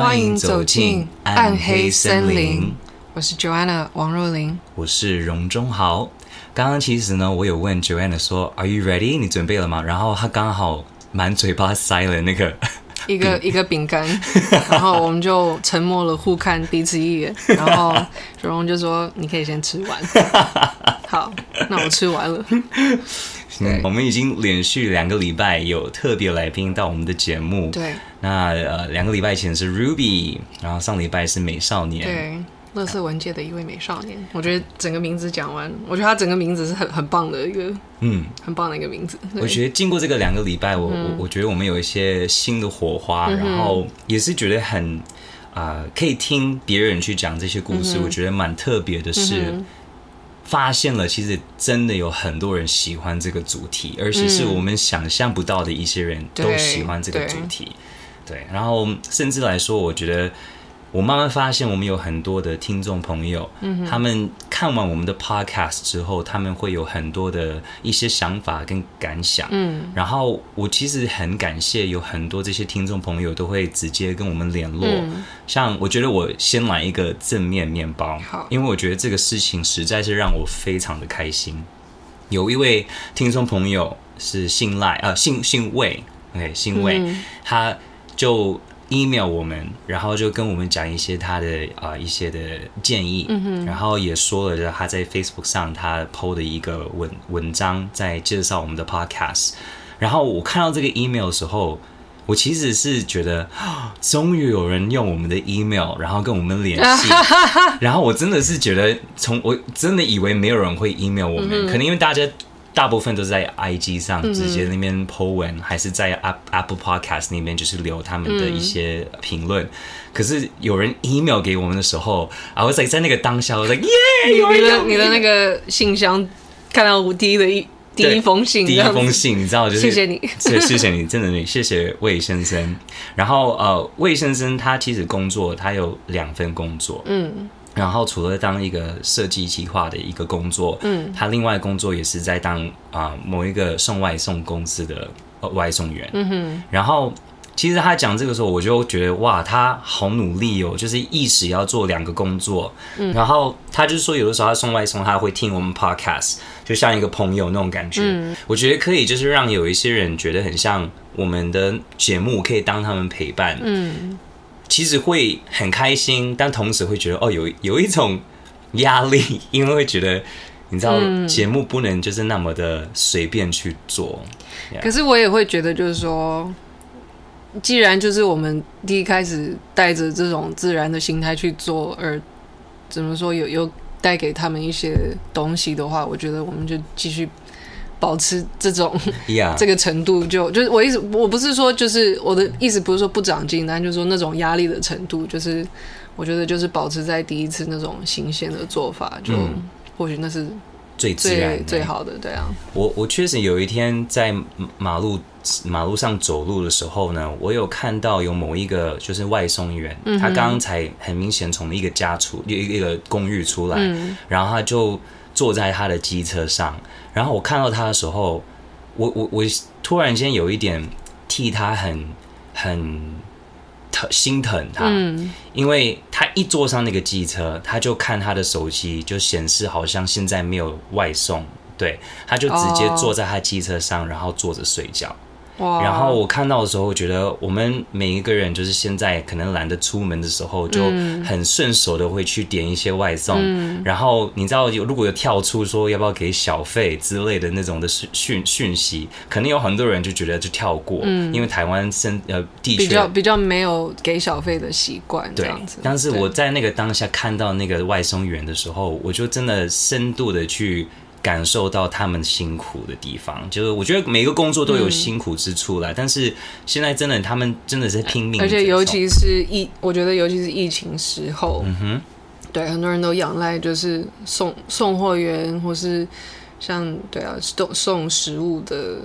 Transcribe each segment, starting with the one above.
欢迎走进暗黑森林。我是 Joanna 王若琳，我是荣中豪。刚刚其实呢，我有问 Joanna 说：“Are you ready？你准备了吗？”然后他刚好满嘴巴塞了那个一个一个饼干，然后我们就沉默了，互看彼此一眼。然后荣就说：“你可以先吃完。”好，那我吃完了。嗯，我们已经连续两个礼拜有特别来宾到我们的节目。对，那呃，两个礼拜前是 Ruby，然后上礼拜是美少年。对，乐色文界的一位美少年。我觉得整个名字讲完，我觉得他整个名字是很很棒的一个，嗯，很棒的一个名字。我觉得经过这个两个礼拜，我、嗯、我我觉得我们有一些新的火花，嗯、然后也是觉得很啊、呃，可以听别人去讲这些故事，嗯、我觉得蛮特别的是。嗯发现了，其实真的有很多人喜欢这个主题，而且是我们想象不到的一些人都喜欢这个主题。嗯、对，对，然后甚至来说，我觉得。我慢慢发现，我们有很多的听众朋友，嗯，他们看完我们的 podcast 之后，他们会有很多的一些想法跟感想，嗯，然后我其实很感谢有很多这些听众朋友都会直接跟我们联络，嗯，像我觉得我先来一个正面面包，好，因为我觉得这个事情实在是让我非常的开心。有一位听众朋友是姓赖，呃，姓姓魏，OK，姓魏，嗯，他就。Email 我们，然后就跟我们讲一些他的啊、呃、一些的建议，嗯，然后也说了他在 Facebook 上他 PO 的一个文文章，在介绍我们的 Podcast。然后我看到这个 email 的时候，我其实是觉得，终于有人用我们的 email，然后跟我们联系。然后我真的是觉得，从我真的以为没有人会 email 我们，嗯、可能因为大家。大部分都是在 IG 上直接那边 po 文，嗯，还是在 Apple Podcast 那边就是留他们的一些评论，嗯。可是有人 email 给我们的时候，啊，我在在那个当下，我说耶，你的你的那个信箱看到我第一的一第一封信，第一封信，你知道就是谢谢你，谢谢谢你，真的你谢谢魏先生。然后呃，魏先生他其实工作他有两份工作，嗯。然后除了当一个设计企划的一个工作，嗯，他另外工作也是在当啊、呃、某一个送外送公司的外送员，嗯哼。然后其实他讲这个时候，我就觉得哇，他好努力哦，就是一时要做两个工作。嗯。然后他就是说，有的时候他送外送，他会听我们 podcast，就像一个朋友那种感觉。嗯。我觉得可以，就是让有一些人觉得很像我们的节目，可以当他们陪伴。嗯。其实会很开心，但同时会觉得哦，有有一种压力，因为会觉得你知道节目不能就是那么的随便去做。可是我也会觉得，就是说，既然就是我们第一开始带着这种自然的心态去做，而怎么说有有带给他们一些东西的话，我觉得我们就继续。保持这种.这个程度就，就就是我意思，我不是说就是我的意思，不是说不长进，但就是说那种压力的程度，就是我觉得就是保持在第一次那种新鲜的做法，就、嗯、或许那是最最自然、最好的。对啊，我我确实有一天在马路马路上走路的时候呢，我有看到有某一个就是外送员，嗯、他刚刚才很明显从一个家出一一个公寓出来、嗯，然后他就坐在他的机车上。然后我看到他的时候，我我我突然间有一点替他很很疼心疼他，嗯，因为他一坐上那个机车，他就看他的手机就显示好像现在没有外送，对，他就直接坐在他机车上，然后坐着睡觉。然后我看到的时候，我觉得我们每一个人就是现在可能懒得出门的时候，就很顺手的会去点一些外送。嗯、然后你知道，有如果有跳出说要不要给小费之类的那种的讯讯息，可能有很多人就觉得就跳过，嗯、因为台湾生呃地区比较比较没有给小费的习惯这样子。但是我在那个当下看到那个外送员的时候，我就真的深度的去。感受到他们辛苦的地方，就是我觉得每个工作都有辛苦之处啦、嗯。但是现在真的，他们真的是拼命，而且尤其是疫，我觉得尤其是疫情时候，嗯哼，对，很多人都仰赖就是送送货员，或是像对啊送送食物的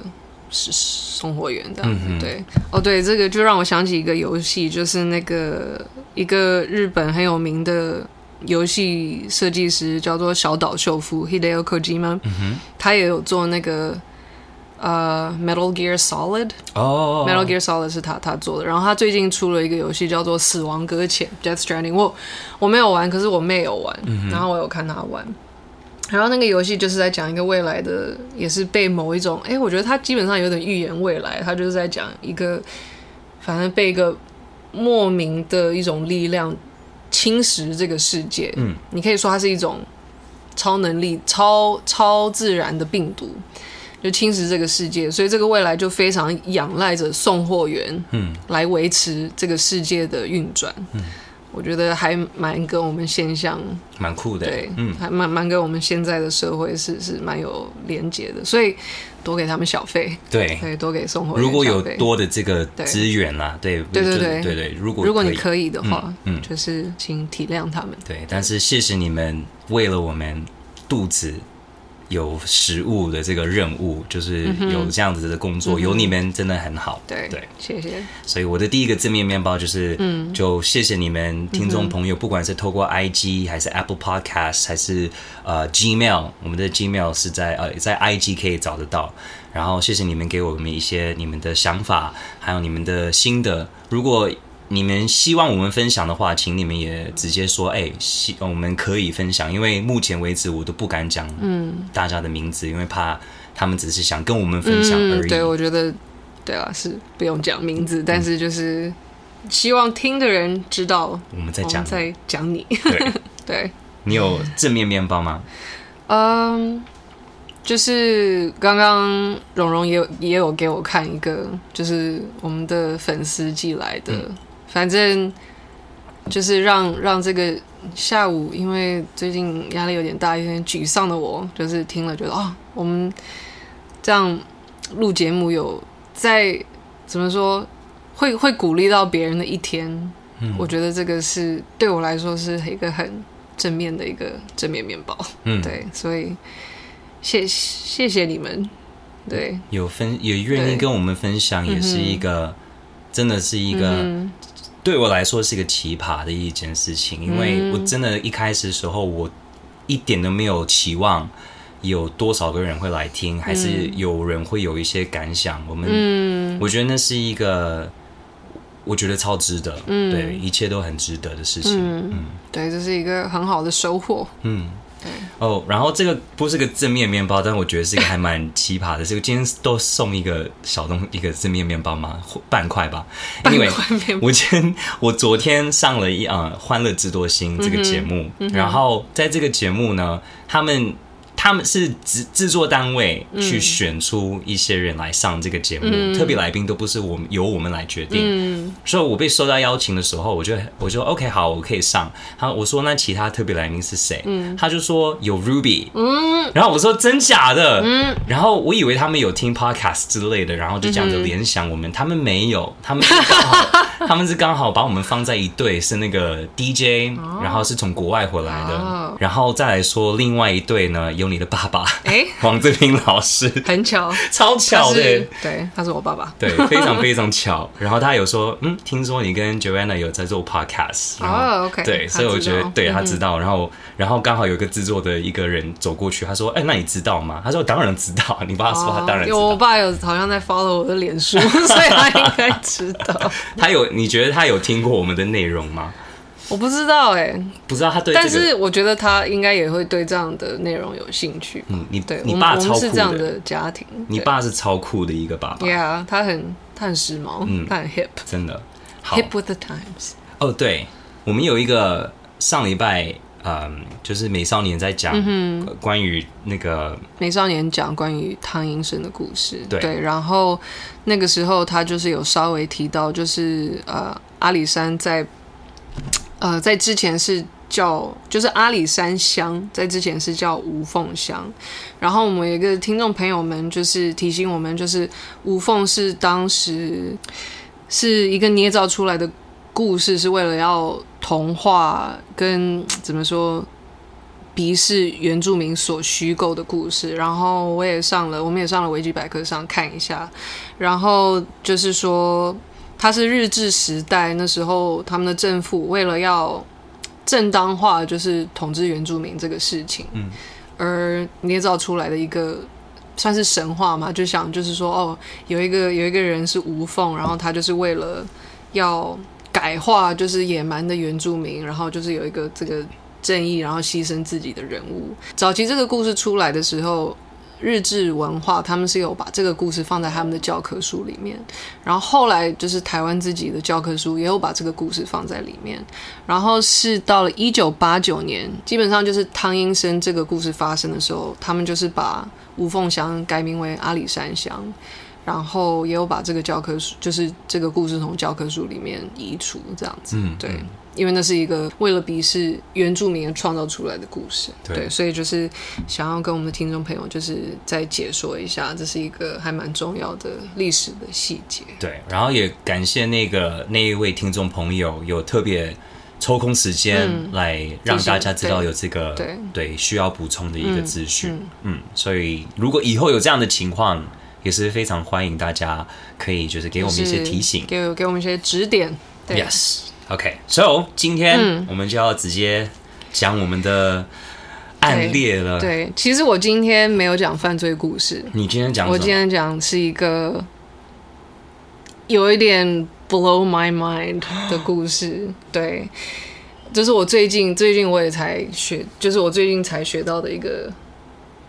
是送货员这样子。嗯、对，哦，对，这个就让我想起一个游戏，就是那个一个日本很有名的。游戏设计师叫做小岛秀夫 Hideo Kojima，嗯，他也有做那个呃，Metal Gear Solid 哦、oh.，Metal Gear Solid 是他他做的。然后他最近出了一个游戏叫做《死亡搁浅》（Death Stranding），我我没有玩，可是我妹有玩，嗯、然后我有看他玩。然后那个游戏就是在讲一个未来的，也是被某一种，哎，我觉得他基本上有点预言未来。他就是在讲一个，反正被一个莫名的一种力量侵蚀这个世界。嗯，你可以说它是一种超能力、超超自然的病毒，就侵蚀这个世界。所以这个未来就非常仰赖着送货员，嗯，来维持这个世界的运转。嗯。我觉得还蛮跟我们现象蛮酷的，对，嗯，还蛮蛮跟我们现在的社会是是蛮有连接的，所以多给他们小费，对，可以，多给送货。如果有多的这个资源啦，对，对对对对对，如果如果你可以的话，嗯，就是请体谅他们。对，但是谢谢你们为了我们肚子。有食物的这个任务，就是有这样子的工作，嗯、有你们真的很好。对对，谢谢。所以我的第一个正面面包就是，嗯，就谢谢你们听众朋友，嗯、不管是透过 IG 还是 Apple Podcast 还是呃 Gmail，我们的 Gmail 是在呃在 IG 可以找得到。然后谢谢你们给我们一些你们的想法，还有你们的心得。如果你们希望我们分享的话，请你们也直接说，哎，希我们可以分享，因为目前为止我都不敢讲，嗯，大家的名字，嗯、因为怕他们只是想跟我们分享而已。嗯、对，我觉得，对啊，是不用讲名字，但是就是希望听的人知道我们在讲，在讲你。对，对，你有正面面包吗？嗯，就是刚刚蓉蓉也有也有给我看一个，就是我们的粉丝寄来的。嗯反正就是让让这个下午，因为最近压力有点大，有点沮丧的我，就是听了觉得啊、哦，我们这样录节目有在怎么说，会会鼓励到别人的一天。嗯，我觉得这个是对我来说是一个很正面的一个正面面包。嗯，对，所以谢谢谢你们。对，有分也愿意跟我们分享，也是一个、嗯、真的是一个。嗯对我来说是一个奇葩的一件事情，因为我真的一开始的时候，我一点都没有期望有多少个人会来听，还是有人会有一些感想。我们，嗯，我觉得那是一个，我觉得超值得，嗯，对，一切都很值得的事情，嗯，对，这是一个很好的收获，嗯。哦，oh, 然后这个不是个正面面包，但我觉得是一个还蛮奇葩的。这个今天都送一个小东一个正面面包吗？半块吧。因为我今天我昨天上了一啊、呃《欢乐智多星》这个节目，嗯、然后在这个节目呢，他们。他们是制制作单位去选出一些人来上这个节目，嗯、特别来宾都不是我们由我们来决定。嗯、所以，我被收到邀请的时候，我就我就 OK 好，我可以上。他我说那其他特别来宾是谁？嗯、他就说有 Ruby。嗯，然后我说真假的？嗯，然后我以为他们有听 Podcast 之类的，然后就这样子联想我们，嗯、他们没有，他们是刚好 他们是刚好把我们放在一队，是那个 DJ，然后是从国外回来的，哦、然后再来说另外一队呢有。你的爸爸哎，黄志平老师，很巧，超巧的，对，他是我爸爸，对，非常非常巧。然后他有说，嗯，听说你跟 Joanna 有在做 podcast，哦，OK，对，所以我觉得对他知道。然后，然后刚好有一个制作的一个人走过去，他说，哎，那你知道吗？他说，当然知道。你爸说，他当然知道。我爸有好像在 follow 我的脸书，所以他应该知道。他有，你觉得他有听过我们的内容吗？我不知道哎、欸，不知道他对、这个，但是我觉得他应该也会对这样的内容有兴趣。嗯，你对，你爸超酷的，我们是这样的家庭。你爸是超酷的一个爸爸。Yeah，他很他很时髦，嗯，他很 hip，真的，hip with the times。哦，对，我们有一个上礼拜，嗯，就是美少年在讲关于那个、嗯、美少年讲关于汤英生的故事，對，对，然后那个时候他就是有稍微提到，就是呃，阿里山在。呃，在之前是叫就是阿里山乡，在之前是叫吴凤乡。然后我们有一个听众朋友们就是提醒我们，就是吴凤是当时是一个捏造出来的故事，是为了要童话跟怎么说鄙视原住民所虚构的故事。然后我也上了，我们也上了维基百科上看一下，然后就是说。他是日治时代那时候，他们的政府为了要正当化就是统治原住民这个事情，嗯，而捏造出来的一个算是神话嘛，就想就是说哦，有一个有一个人是无缝，然后他就是为了要改化就是野蛮的原住民，然后就是有一个这个正义，然后牺牲自己的人物。早期这个故事出来的时候。日治文化，他们是有把这个故事放在他们的教科书里面，然后后来就是台湾自己的教科书也有把这个故事放在里面，然后是到了一九八九年，基本上就是汤英生这个故事发生的时候，他们就是把吴凤乡改名为阿里山乡，然后也有把这个教科书，就是这个故事从教科书里面移除，这样子，嗯，对。因为那是一个为了鄙视原住民创造出来的故事，对，对，所以就是想要跟我们的听众朋友，就是再解说一下，这是一个还蛮重要的历史的细节。对，然后也感谢那个那一位听众朋友有特别抽空时间来让大家知道有这个对，需要补充的一个资讯。嗯，嗯，所以如果以后有这样的情况，也是非常欢迎大家可以就是给我们一些提醒，给给我们一些指点。Yes。OK，so 今天我们就要直接讲我们的案例了。对，对，其实我今天没有讲犯罪故事。你今天讲什么？我今天讲是一个有一点 blow my mind 的故事。对，就是我最近最近我也才学，就是我最近才学到的一个。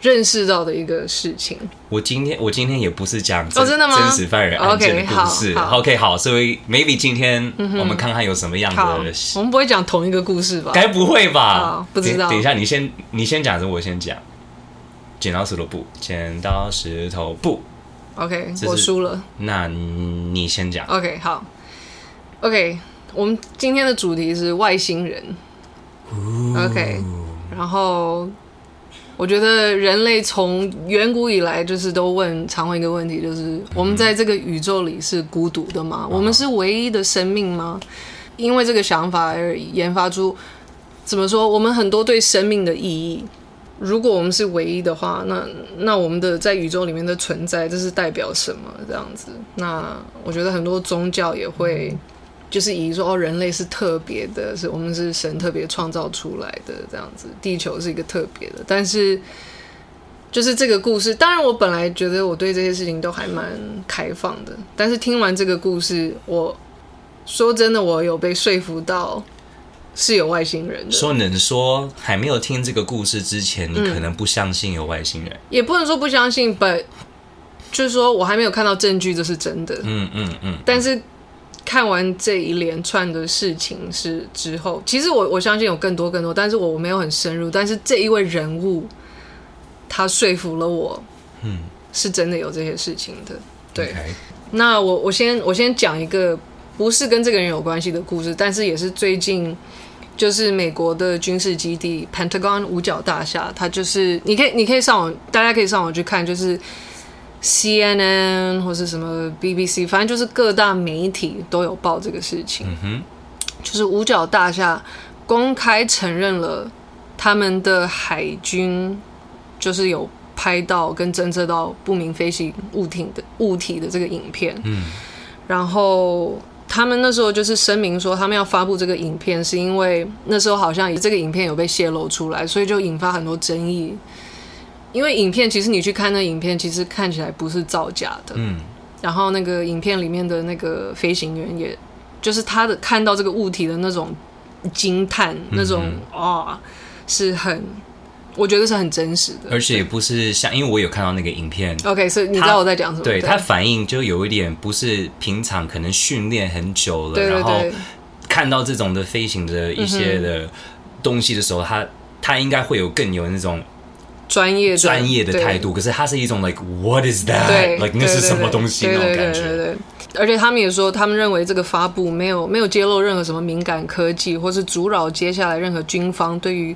认识到的一个事情。我今天我今天也不是讲真、哦、真的吗？真实犯人案件的故事。OK，好，所以 maybe 今天我们看看有什么样的。我们不会讲同一个故事吧？该不会吧？不知道。等一下，你先你先讲，还是我先讲？剪刀石头布，剪刀石头布。OK，我输了。那你先讲。OK，好。OK，我们今天的主题是外星人。OK，然后。我觉得人类从远古以来就是都问常问一个问题，就是我们在这个宇宙里是孤独的吗？我们是唯一的生命吗？因为这个想法而研发出怎么说？我们很多对生命的意义，如果我们是唯一的话，那那我们的在宇宙里面的存在，这是代表什么？这样子，那我觉得很多宗教也会。就是以说哦，人类是特别的，是我们是神特别创造出来的这样子，地球是一个特别的。但是，就是这个故事，当然我本来觉得我对这些事情都还蛮开放的，但是听完这个故事，我说真的，我有被说服到是有外星人的。说能说还没有听这个故事之前，你可能不相信有外星人，嗯、也不能说不相信，but 就是说我还没有看到证据，这是真的。嗯嗯嗯，但是。看完这一连串的事情是之后，其实我我相信有更多更多，但是我我没有很深入。但是这一位人物，他说服了我，嗯，是真的有这些事情的。对，Okay. 那我我先我先讲一个不是跟这个人有关系的故事，但是也是最近就是美国的军事基地 Pentagon 五角大厦，它就是你可以你可以上网，大家可以上网去看，就是。CNN 或是什么 BBC，反正就是各大媒体都有报这个事情。嗯哼，就是五角大厦公开承认了他们的海军就是有拍到跟侦测到不明飞行物体的物体的这个影片。嗯，然后他们那时候就是声明说，他们要发布这个影片，是因为那时候好像这个影片有被泄露出来，所以就引发很多争议。因为影片，其实你去看那影片，其实看起来不是造假的。嗯。然后那个影片里面的那个飞行员，也就是他的看到这个物体的那种惊叹，嗯、那种啊、哦，是很，我觉得是很真实的。而且也不是像，因为我有看到那个影片。OK，所以你知道我在讲什么？对，他反应就有一点不是平常，可能训练很久了，对对对，然后看到这种的飞行的一些的东西的时候，嗯、他他应该会有更有那种。专业专业的态度，可是它是一种 like what is that？like 那是什么东西那种感觉。对对对对对。而且他们也说，他们认为这个发布没有没有揭露任何什么敏感科技，或是阻扰接下来任何军方对于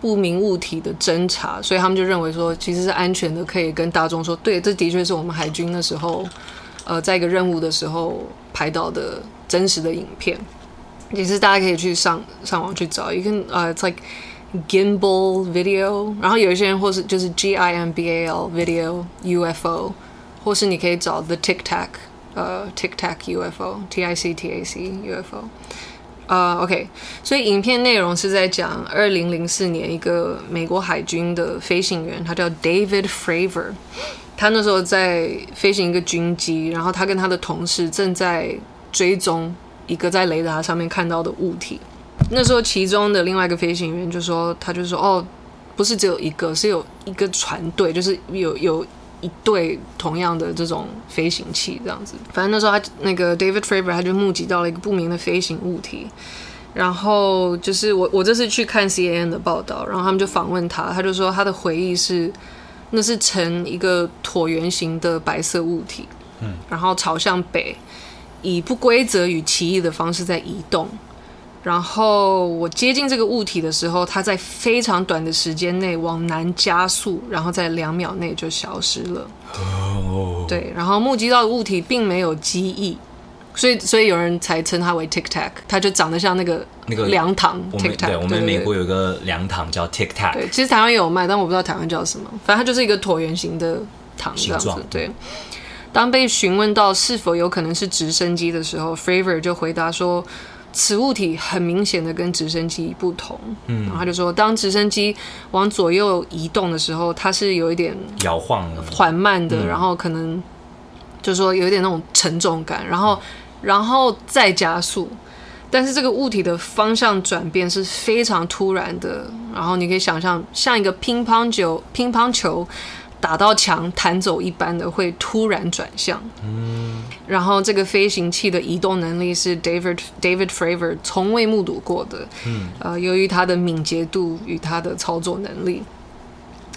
不明物体的侦查，所以他们就认为说，其实是安全的，可以跟大众说，对，这的确是我们海军的时候，呃，在一个任务的时候拍到的真实的影片。也是大家可以去上上网去找，一个呃，it's like。Gimbal video，然后有一些人或是就是 G I M B A L video U F O，或是你可以找 The Tic Tac，呃，Tic Tac U F O，T I C T A C U F O，呃，OK，所以影片内容是在讲二零零四年一个美国海军的飞行员，他叫 David Fravor，他那时候在飞行一个军机，然后他跟他的同事正在追踪一个在雷达上面看到的物体。那时候其中的另外一个飞行员就说，他就说哦，不是只有一个，是有一个船队，就是有有。一对同样的这种飞行器，这样子。反正那时候他那个 David Fravor 他就目击到了一个不明的飞行物体，然后就是我我这次去看 CNN 的报道，然后他们就访问他，他就说他的回忆是那是呈一个椭圆形的白色物体，嗯，然后朝向北，以不规则与奇异的方式在移动。然后我接近这个物体的时候，它在非常短的时间内往南加速，然后在两秒内就消失了。Oh. 对，然后目击到的物体并没有机翼，所以所以有人才称它为 Tic Tac，它就长得像那个那个凉糖。Tic Tac，对，我们美国有个凉糖叫 Tic Tac。对，其实台湾也有卖，但我不知道台湾叫什么。反正它就是一个椭圆形的糖这样子。对。当被询问到是否有可能是直升机的时候，Fravor 就回答说。此物体很明显的跟直升机不同，嗯，然后他就说，当直升机往左右移动的时候，它是有一点摇晃、缓慢的，然后可能就是说有一点那种沉重感，然后然后再加速，但是这个物体的方向转变是非常突然的，然后你可以想象像一个乒乓球，乒乓球。打到墙弹走一般的会突然转向，嗯，然后这个飞行器的移动能力是 David David Fravor 从未目睹过的，嗯，呃，由于它的敏捷度与它的操作能力，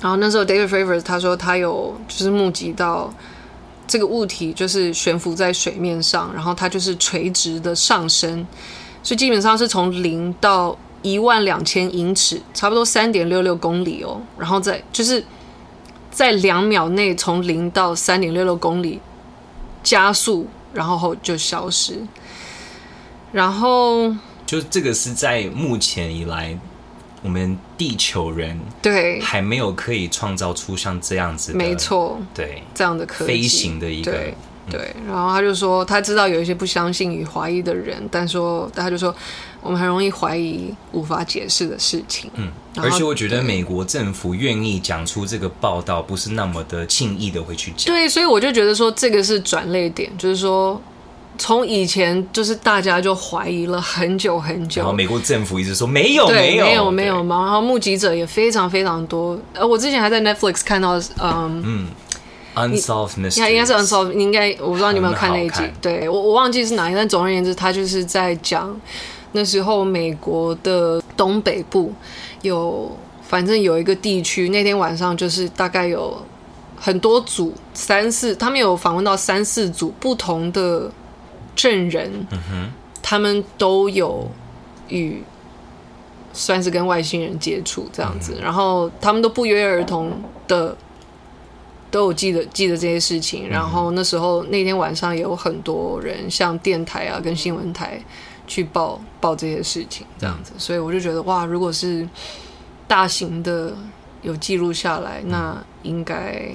然后那时候 David Fravor 他说他有就是目击到这个物体就是悬浮在水面上，然后它就是垂直的上升，所以基本上是从零到一万两千英尺，差不多三点六六公里哦，然后再就是。在两秒内从零到三点六六公里加速，然后后就消失。然后就这个是在目前以来，我们地球人对还没有可以创造出像这样子，没错，对这样的科技飞行的一个对，对。然后他就说，他知道有一些不相信与怀疑的人，但说，但他就说。我们很容易怀疑无法解释的事情。嗯，而且我觉得美国政府愿意讲出这个报道，不是那么的轻易的会去讲。对，所以我就觉得说这个是转捩点，就是说从以前就是大家就怀疑了很久很久，然后美国政府一直说没有，对没有，没有，没有嘛。然后目击者也非常非常多。呃，我之前还在 Netflix 看到，嗯嗯，Unsolved Mysteries，应该是 Unsolved，你应该我不知道你有没有看那一集？对我我忘记是哪一个，但总而言之，他就是在讲。那时候，美国的东北部有，反正有一个地区，那天晚上就是大概有很多组三四，他们有访问到三四组不同的证人，嗯，他们都有与算是跟外星人接触这样子，嗯，然后他们都不约而同的都有记得记得这些事情，然后那时候那天晚上也有很多人，像电台啊跟新闻台。去报报这些事情，这样子，所以我就觉得哇，如果是大型的有记录下来，那应该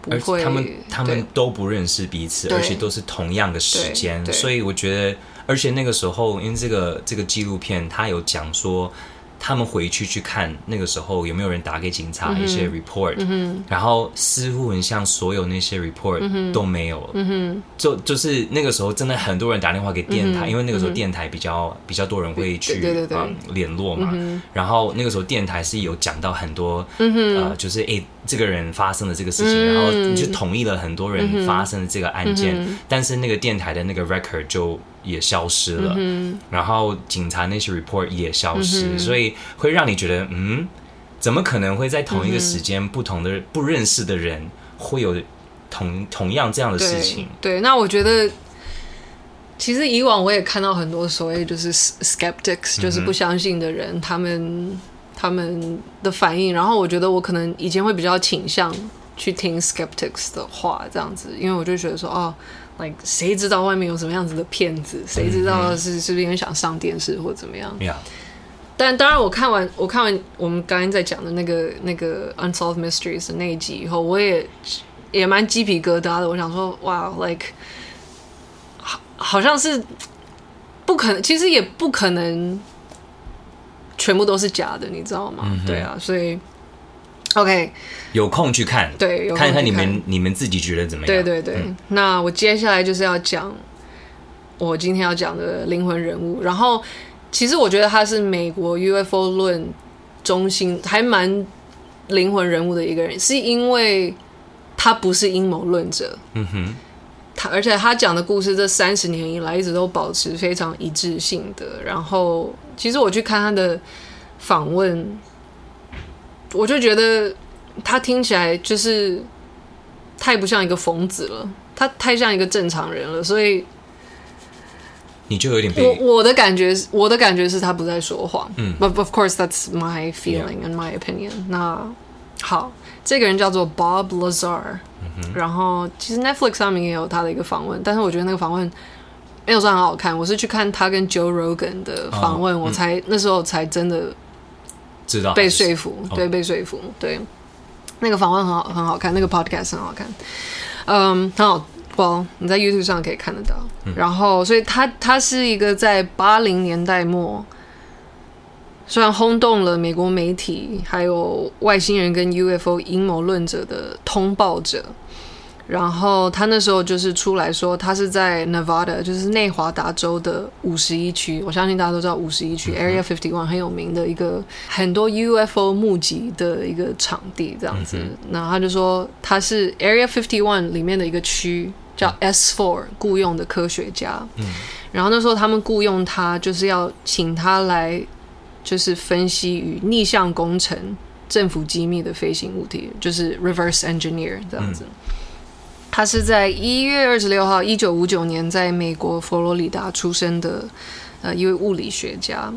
不会。他们他们都不认识彼此，而且都是同样的时间，所以我觉得，而且那个时候，因为这个这个纪录片，他有讲说。他们回去去看那个时候有没有人打给警察一些 report，嗯，然后似乎很像所有那些 report 都没有。了，嗯，就就是那个时候真的很多人打电话给电台，嗯，因为那个时候电台比较比较多人会去嗯联络嘛，嗯，然后那个时候电台是有讲到很多，就是诶。这个人发生了这个事情，嗯，然后你就同意了很多人发生了这个案件，嗯，但是那个电台的那个 record 就也消失了，嗯，然后警察那些 report 也消失，嗯，所以会让你觉得，嗯，怎么可能会在同一个时间，不同的不认识的人会有同同样这样的事情？对，对，那我觉得，其实以往我也看到很多所谓就是 skeptics，就是不相信的人，嗯，他们。他们的反应，然后我觉得我可能以前会比较倾向去听 skeptics 的话，这样子，因为我就觉得说，哦，like 谁知道外面有什么样子的骗子？谁知道是是不是因为想上电视或怎么样？Yeah. 但当然，我看完我看完我们刚刚在讲的那个那个 unsolved mysteries 的那一集以后，我也也蛮鸡皮疙瘩的。我想说，哇，like 好好像是。不可能，其实也不可能全部都是假的，你知道吗？嗯、对啊，所以 OK，有空去看，对，看一看你们你们自己觉得怎么样？对对对，嗯、那我接下来就是要讲我今天要讲的灵魂人物，然后其实我觉得他是美国 UFO 论中心还蛮灵魂人物的一个人，是因为他不是阴谋论者，嗯哼。他而且他讲的故事，这三十年以来一直都保持非常一致性的。然后，其实我去看他的访问，我就觉得他听起来就是太不像一个疯子了，他太像一个正常人了。所以你就有点我我的感觉，我的感觉是他不在说谎。嗯，But of course that's my feeling and my opinion。那好。这个人叫做 Bob Lazar，、然后其实 Netflix 上面也有他的一个访问，但是我觉得那个访问没有算很好看。我是去看他跟 Joe Rogan 的访问，哦、我才、嗯、那时候才真的知道被说服，对，被说服，对，那个访问很好，很好看，那个 Podcast 很好看，嗯，很好，Well，你在 YouTube 上可以看得到。嗯、然后，所以他他是一个在八零年代末。虽然轰动了美国媒体，还有外星人跟 UFO 阴谋论者的通报者，然后他那时候就是出来说，他是在 Nevada，就是内华达州的五十一区。我相信大家都知道五十一区 Area Fifty One 很有名的一个很多 UFO 目集的一个场地，这样子。那他就说他是 Area Fifty One 里面的一个区，叫 S Four 雇佣的科学家。嗯然后那时候他们雇佣他，就是要请他来。就是分析与逆向工程、政府机密的飞行物体，就是 reverse engineer 这样子。嗯、他是在一月二十六号，一九五九年，在美国佛罗里达出生的呃一位物理学家。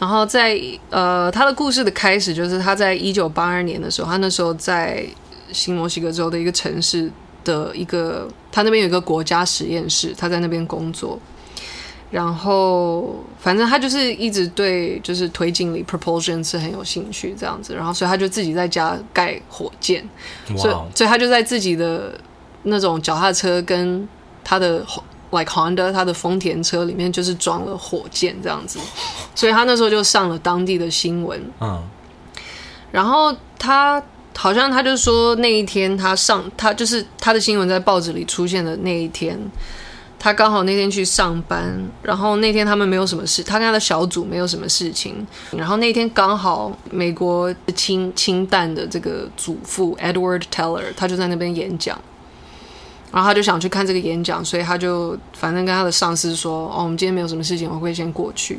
然后在呃他的故事的开始，就是他在一九八二年的时候，他那时候在新墨西哥州的一个城市的一个，他那边有一个国家实验室，他在那边工作。然后，反正他就是一直对就是推进力 propulsion 是很有兴趣这样子，然后所以他就自己在家盖火箭.所以所以他就在自己的那种脚踏车跟他的 like Honda 他的丰田车里面就是装了火箭这样子，所以他那时候就上了当地的新闻，嗯，uh. 然后他好像他就说那一天他上他就是他的新闻在报纸里出现的那一天。他刚好那天去上班，然后那天他们没有什么事，他跟他的小组没有什么事情。然后那天刚好美国氢氢弹的这个祖父 Edward Teller，他就在那边演讲，然后他就想去看这个演讲，所以他就反正跟他的上司说：“哦，我们今天没有什么事情，我会先过去。”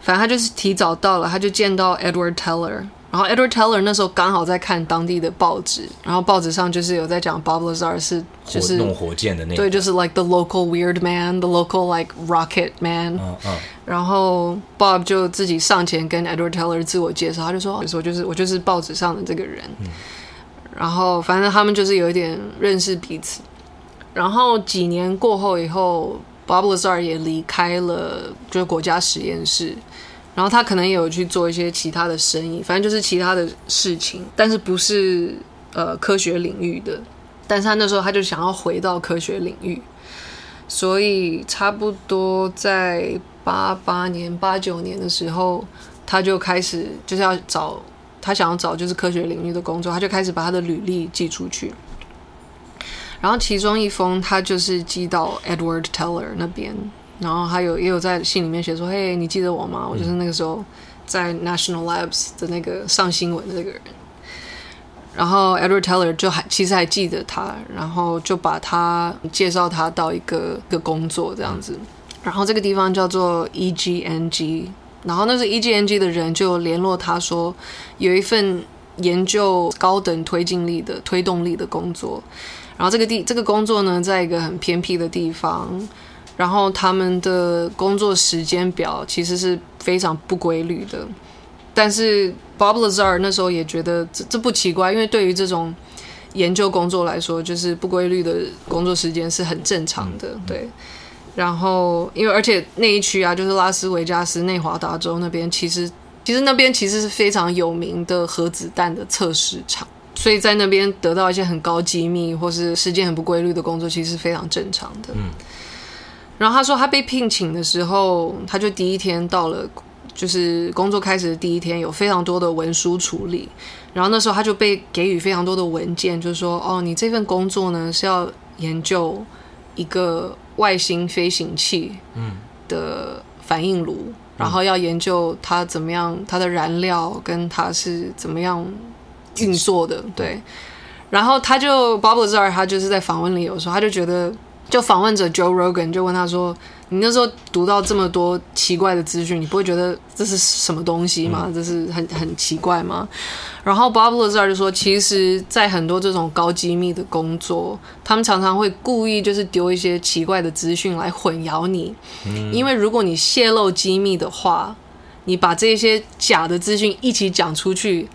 反正他就是提早到了，他就见到 Edward Teller。然后 Edward Teller 那时候刚好在看当地的报纸，然后报纸上就是有在讲 Bob Lazar 是就是弄火箭的那个，对，就是 like the local weird man，the local like rocket man。嗯嗯。然后 Bob 就自己上前跟 Edward Teller 自我介绍，他就说：“我就是我就是报纸上的这个人。嗯”然后反正他们就是有一点认识彼此。然后几年过后以后，Bob Lazar 也离开了就是国家实验室。然后他可能也有去做一些其他的生意，反正就是其他的事情，但是不是呃科学领域的。但是他那时候他就想要回到科学领域，所以差不多在八八年、八九年的时候，他就开始就是要找他想要找就是科学领域的工作，他就开始把他的履历寄出去。然后其中一封他就是寄到 Edward Teller 那边。然后还有也有在信里面写说：“嘿，你记得我吗？我就是那个时候在 National Labs 的那个上新闻的那个人。”然后 Edward Teller 就还其实还记得他，然后就把他介绍他到一个一个工作这样子。然后这个地方叫做 EGNG，然后那是 EGNG 的人就联络他说有一份研究高等推进力的推动力的工作。然后这个地这个工作呢，在一个很偏僻的地方。然后他们的工作时间表其实是非常不规律的，但是 Bob Lazar 那时候也觉得这这不奇怪，因为对于这种研究工作来说，就是不规律的工作时间是很正常的，对。然后因为而且那一区啊，就是拉斯维加斯内华达州那边，其实其实那边其实是非常有名的核子弹的测试场，所以在那边得到一些很高机密或是时间很不规律的工作，其实是非常正常的。嗯。然后他说他被聘请的时候，他就第一天到了，就是工作开始的第一天，有非常多的文书处理。然后那时候他就被给予非常多的文件，就是说哦，你这份工作呢是要研究一个外星飞行器的反应炉，嗯、然后要研究它怎么样，它的燃料跟它是怎么样运作的。对，然后他就 Bob Lazar 他就是在访问里有时候他就觉得。就访问者 Joe Rogan 就问他说：“你那时候读到这么多奇怪的资讯，你不会觉得这是什么东西吗？这是很很奇怪吗？”然后 Bob Lazar 就说：“其实，在很多这种高机密的工作，他们常常会故意就是丢一些奇怪的资讯来混淆你，因为如果你泄露机密的话，你把这些假的资讯一起讲出去。”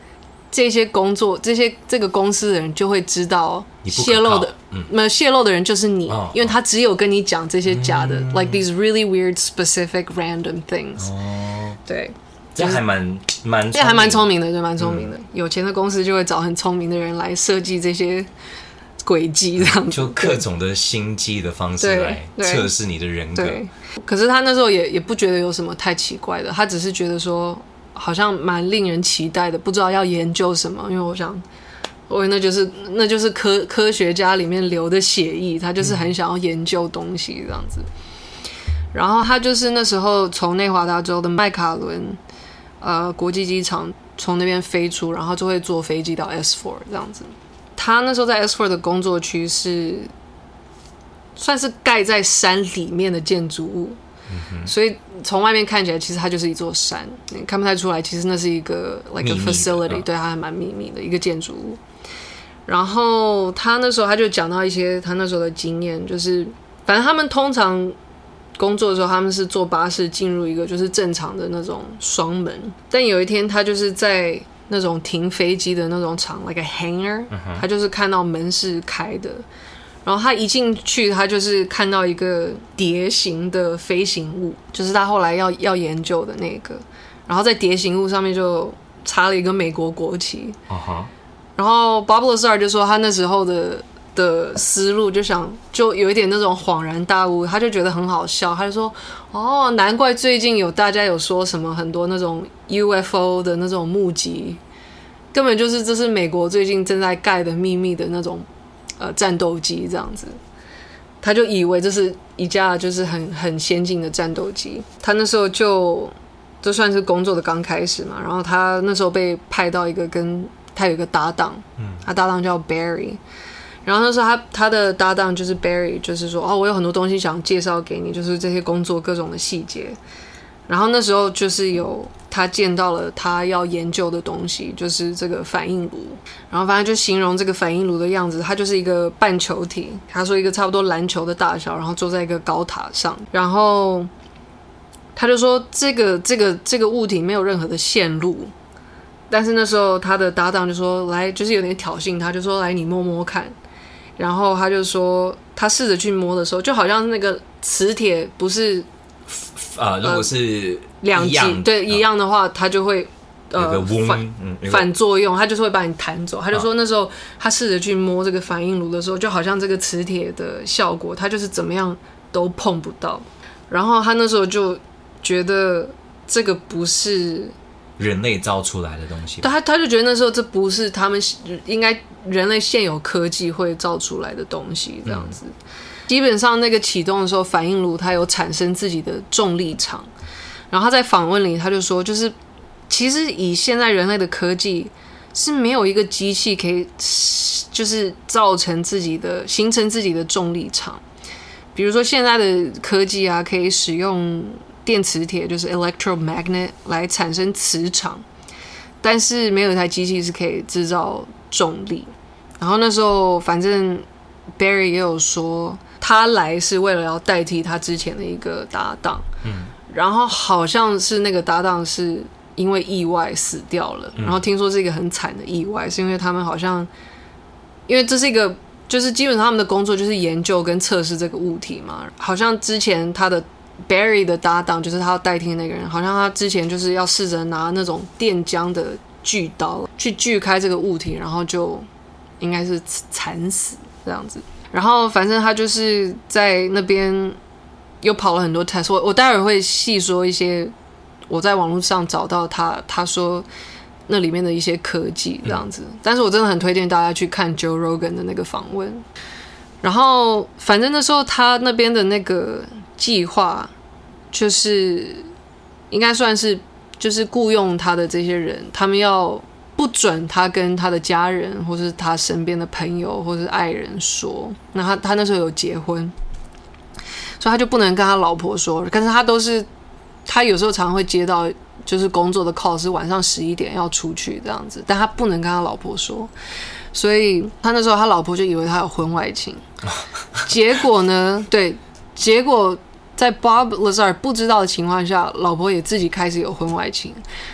这些工作，这些这个公司的人就会知道泄露的，没有泄露的人就是你，因为他只有跟你讲这些假的，like these really weird, specific, random things。哦，对，这还蛮蛮，这还蛮聪明。的，对，蛮聪明的。有钱的公司就会找很聪明的人来设计这些轨迹，这样。子，就各种的心机的方式来测试你的人格。可是他那时候也也不觉得有什么太奇怪的，他只是觉得说。好像蛮令人期待的，不知道要研究什么，因为我想，我那就是那就是科科学家里面流的血液，他就是很想要研究东西这样子。然后他就是那时候从内华达州的麦卡伦呃国际机场从那边飞出，然后就会坐飞机到 S4 这样子。他那时候在 S4 的工作区是算是盖在山里面的建筑物。所以从外面看起来，其实它就是一座山，你看不太出来。其实那是一个 like a facility，对，它还蛮秘密的一个建筑物。然后他那时候他就讲到一些他那时候的经验，就是反正他们通常工作的时候，他们是坐巴士进入一个就是正常的那种双门。但有一天他就是在那种停飞机的那种场，like a hangar，他就是看到门是开的。然后他一进去，他就是看到一个蝶形的飞行物，就是他后来要要研究的那个。然后在蝶形物上面就插了一个美国国旗。Uh huh. 然后 Bob Lazar 就说他那时候的的思路就想就有一点那种恍然大悟，他就觉得很好笑，他就说：“哦，难怪最近有大家有说什么很多那种 UFO 的那种目击，根本就是这是美国最近正在盖的秘密的那种。”呃，战斗机这样子，他就以为这是一架就是很很先进的战斗机。他那时候就就算是工作的刚开始嘛，然后他那时候被派到一个跟他有一个搭档，嗯，他搭档叫 Barry，然后那时候他他的搭档就是 Barry，就是说哦，我有很多东西想介绍给你，就是这些工作各种的细节。然后那时候就是有他见到了他要研究的东西，就是这个反应炉。然后反正就形容这个反应炉的样子，它就是一个半球体。他说一个差不多篮球的大小，然后坐在一个高塔上。然后他就说这个这个这个物体没有任何的线路。但是那时候他的搭档就说来，就是有点挑衅他，就说来你摸摸看。然后他就说他试着去摸的时候，就好像那个磁铁不是。啊，如果是两极对一样的话，它就会呃反反作用，它就是会把你弹走。他就说那时候他试着去摸这个反应炉的时候，就好像这个磁铁的效果，他就是怎么样都碰不到。然后他那时候就觉得这个不是人类造出来的东西，他他就觉得那时候这不是他们应该人类现有科技会造出来的东西，这样子。基本上那个启动的时候，反应炉它有产生自己的重力场。然后他在访问里他就说，就是其实以现在人类的科技是没有一个机器可以就是造成自己的形成自己的重力场。比如说现在的科技啊，可以使用电磁铁，就是 electromagnet 来产生磁场，但是没有一台机器是可以制造重力。然后那时候反正 Barry 也有说。他来是为了要代替他之前的一个搭档，嗯，然后好像是那个搭档是因为意外死掉了，嗯，然后听说是一个很惨的意外，是因为他们好像，因为这是一个，就是基本上他们的工作就是研究跟测试这个物体嘛，好像之前他的 Barry 的搭档就是他要代替那个人，好像他之前就是要试着拿那种电浆的锯刀去锯开这个物体，然后就应该是惨死这样子。然后反正他就是在那边又跑了很多 test，我我待会儿会细说一些我在网络上找到他他说那里面的一些科技这样子，嗯、但是我真的很推荐大家去看 Joe Rogan 的那个访问。然后反正那时候他那边的那个计划就是应该算是就是雇佣他的这些人，他们要不准他跟他的家人或是他身边的朋友或是爱人说。那他他那时候有结婚。所以他就不能跟他老婆说，可是他都是，他有时候常常会接到就是工作的 call，是晚上十一点要出去这样子，但他不能跟他老婆说，所以他那时候他老婆就以为他有婚外情，结果呢，对，结果在 Bob Lazar 不知道的情况下，老婆也自己开始有婚外情，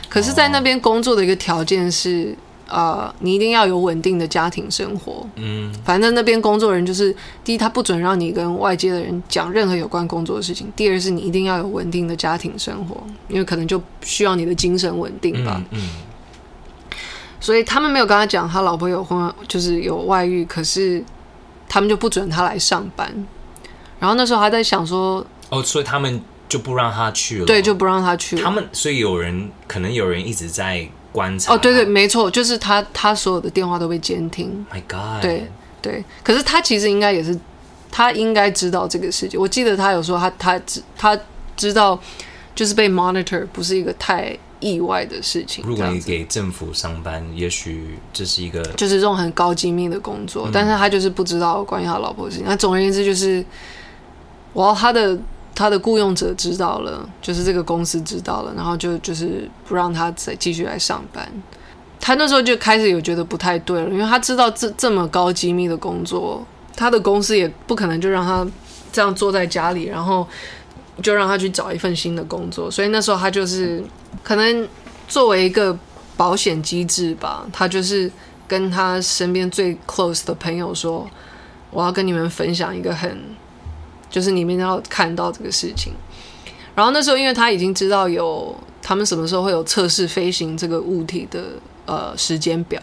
可是，在那边工作的一个条件是。呃，你一定要有稳定的家庭生活。嗯，反正那边工作人就是，第一，他不准让你跟外界的人讲任何有关工作的事情；第二，是你一定要有稳定的家庭生活，因为可能就需要你的精神稳定吧。嗯，嗯，所以他们没有跟他讲他老婆有婚，就是有外遇，可是他们就不准他来上班。然后那时候还在想说，哦，所以他们就不让他去了，对，就不让他去了。他们所以有人可能有人一直在。观察哦，对对，没错，就是他，他所有的电话都被监听。My God，对对，可是他其实应该也是，他应该知道这个事情。我记得他有说他他知他知道，就是被 monitor 不是一个太意外的事情。如果你给政府上班，也许这是一个就是这种很高机密的工作，嗯、但是他就是不知道关于他老婆的事情。那总而言之，就是我要他的。他的雇佣者知道了，就是这个公司知道了，然后就就是不让他再继续来上班。他那时候就开始有觉得不太对了，因为他知道这这么高机密的工作，他的公司也不可能就让他这样坐在家里，然后就让他去找一份新的工作。所以那时候他就是可能作为一个保险机制吧，他就是跟他身边最 close 的朋友说：“我要跟你们分享一个很。”就是你们要看到这个事情，然后那时候因为他已经知道有他们什么时候会有测试飞行这个物体的呃时间表。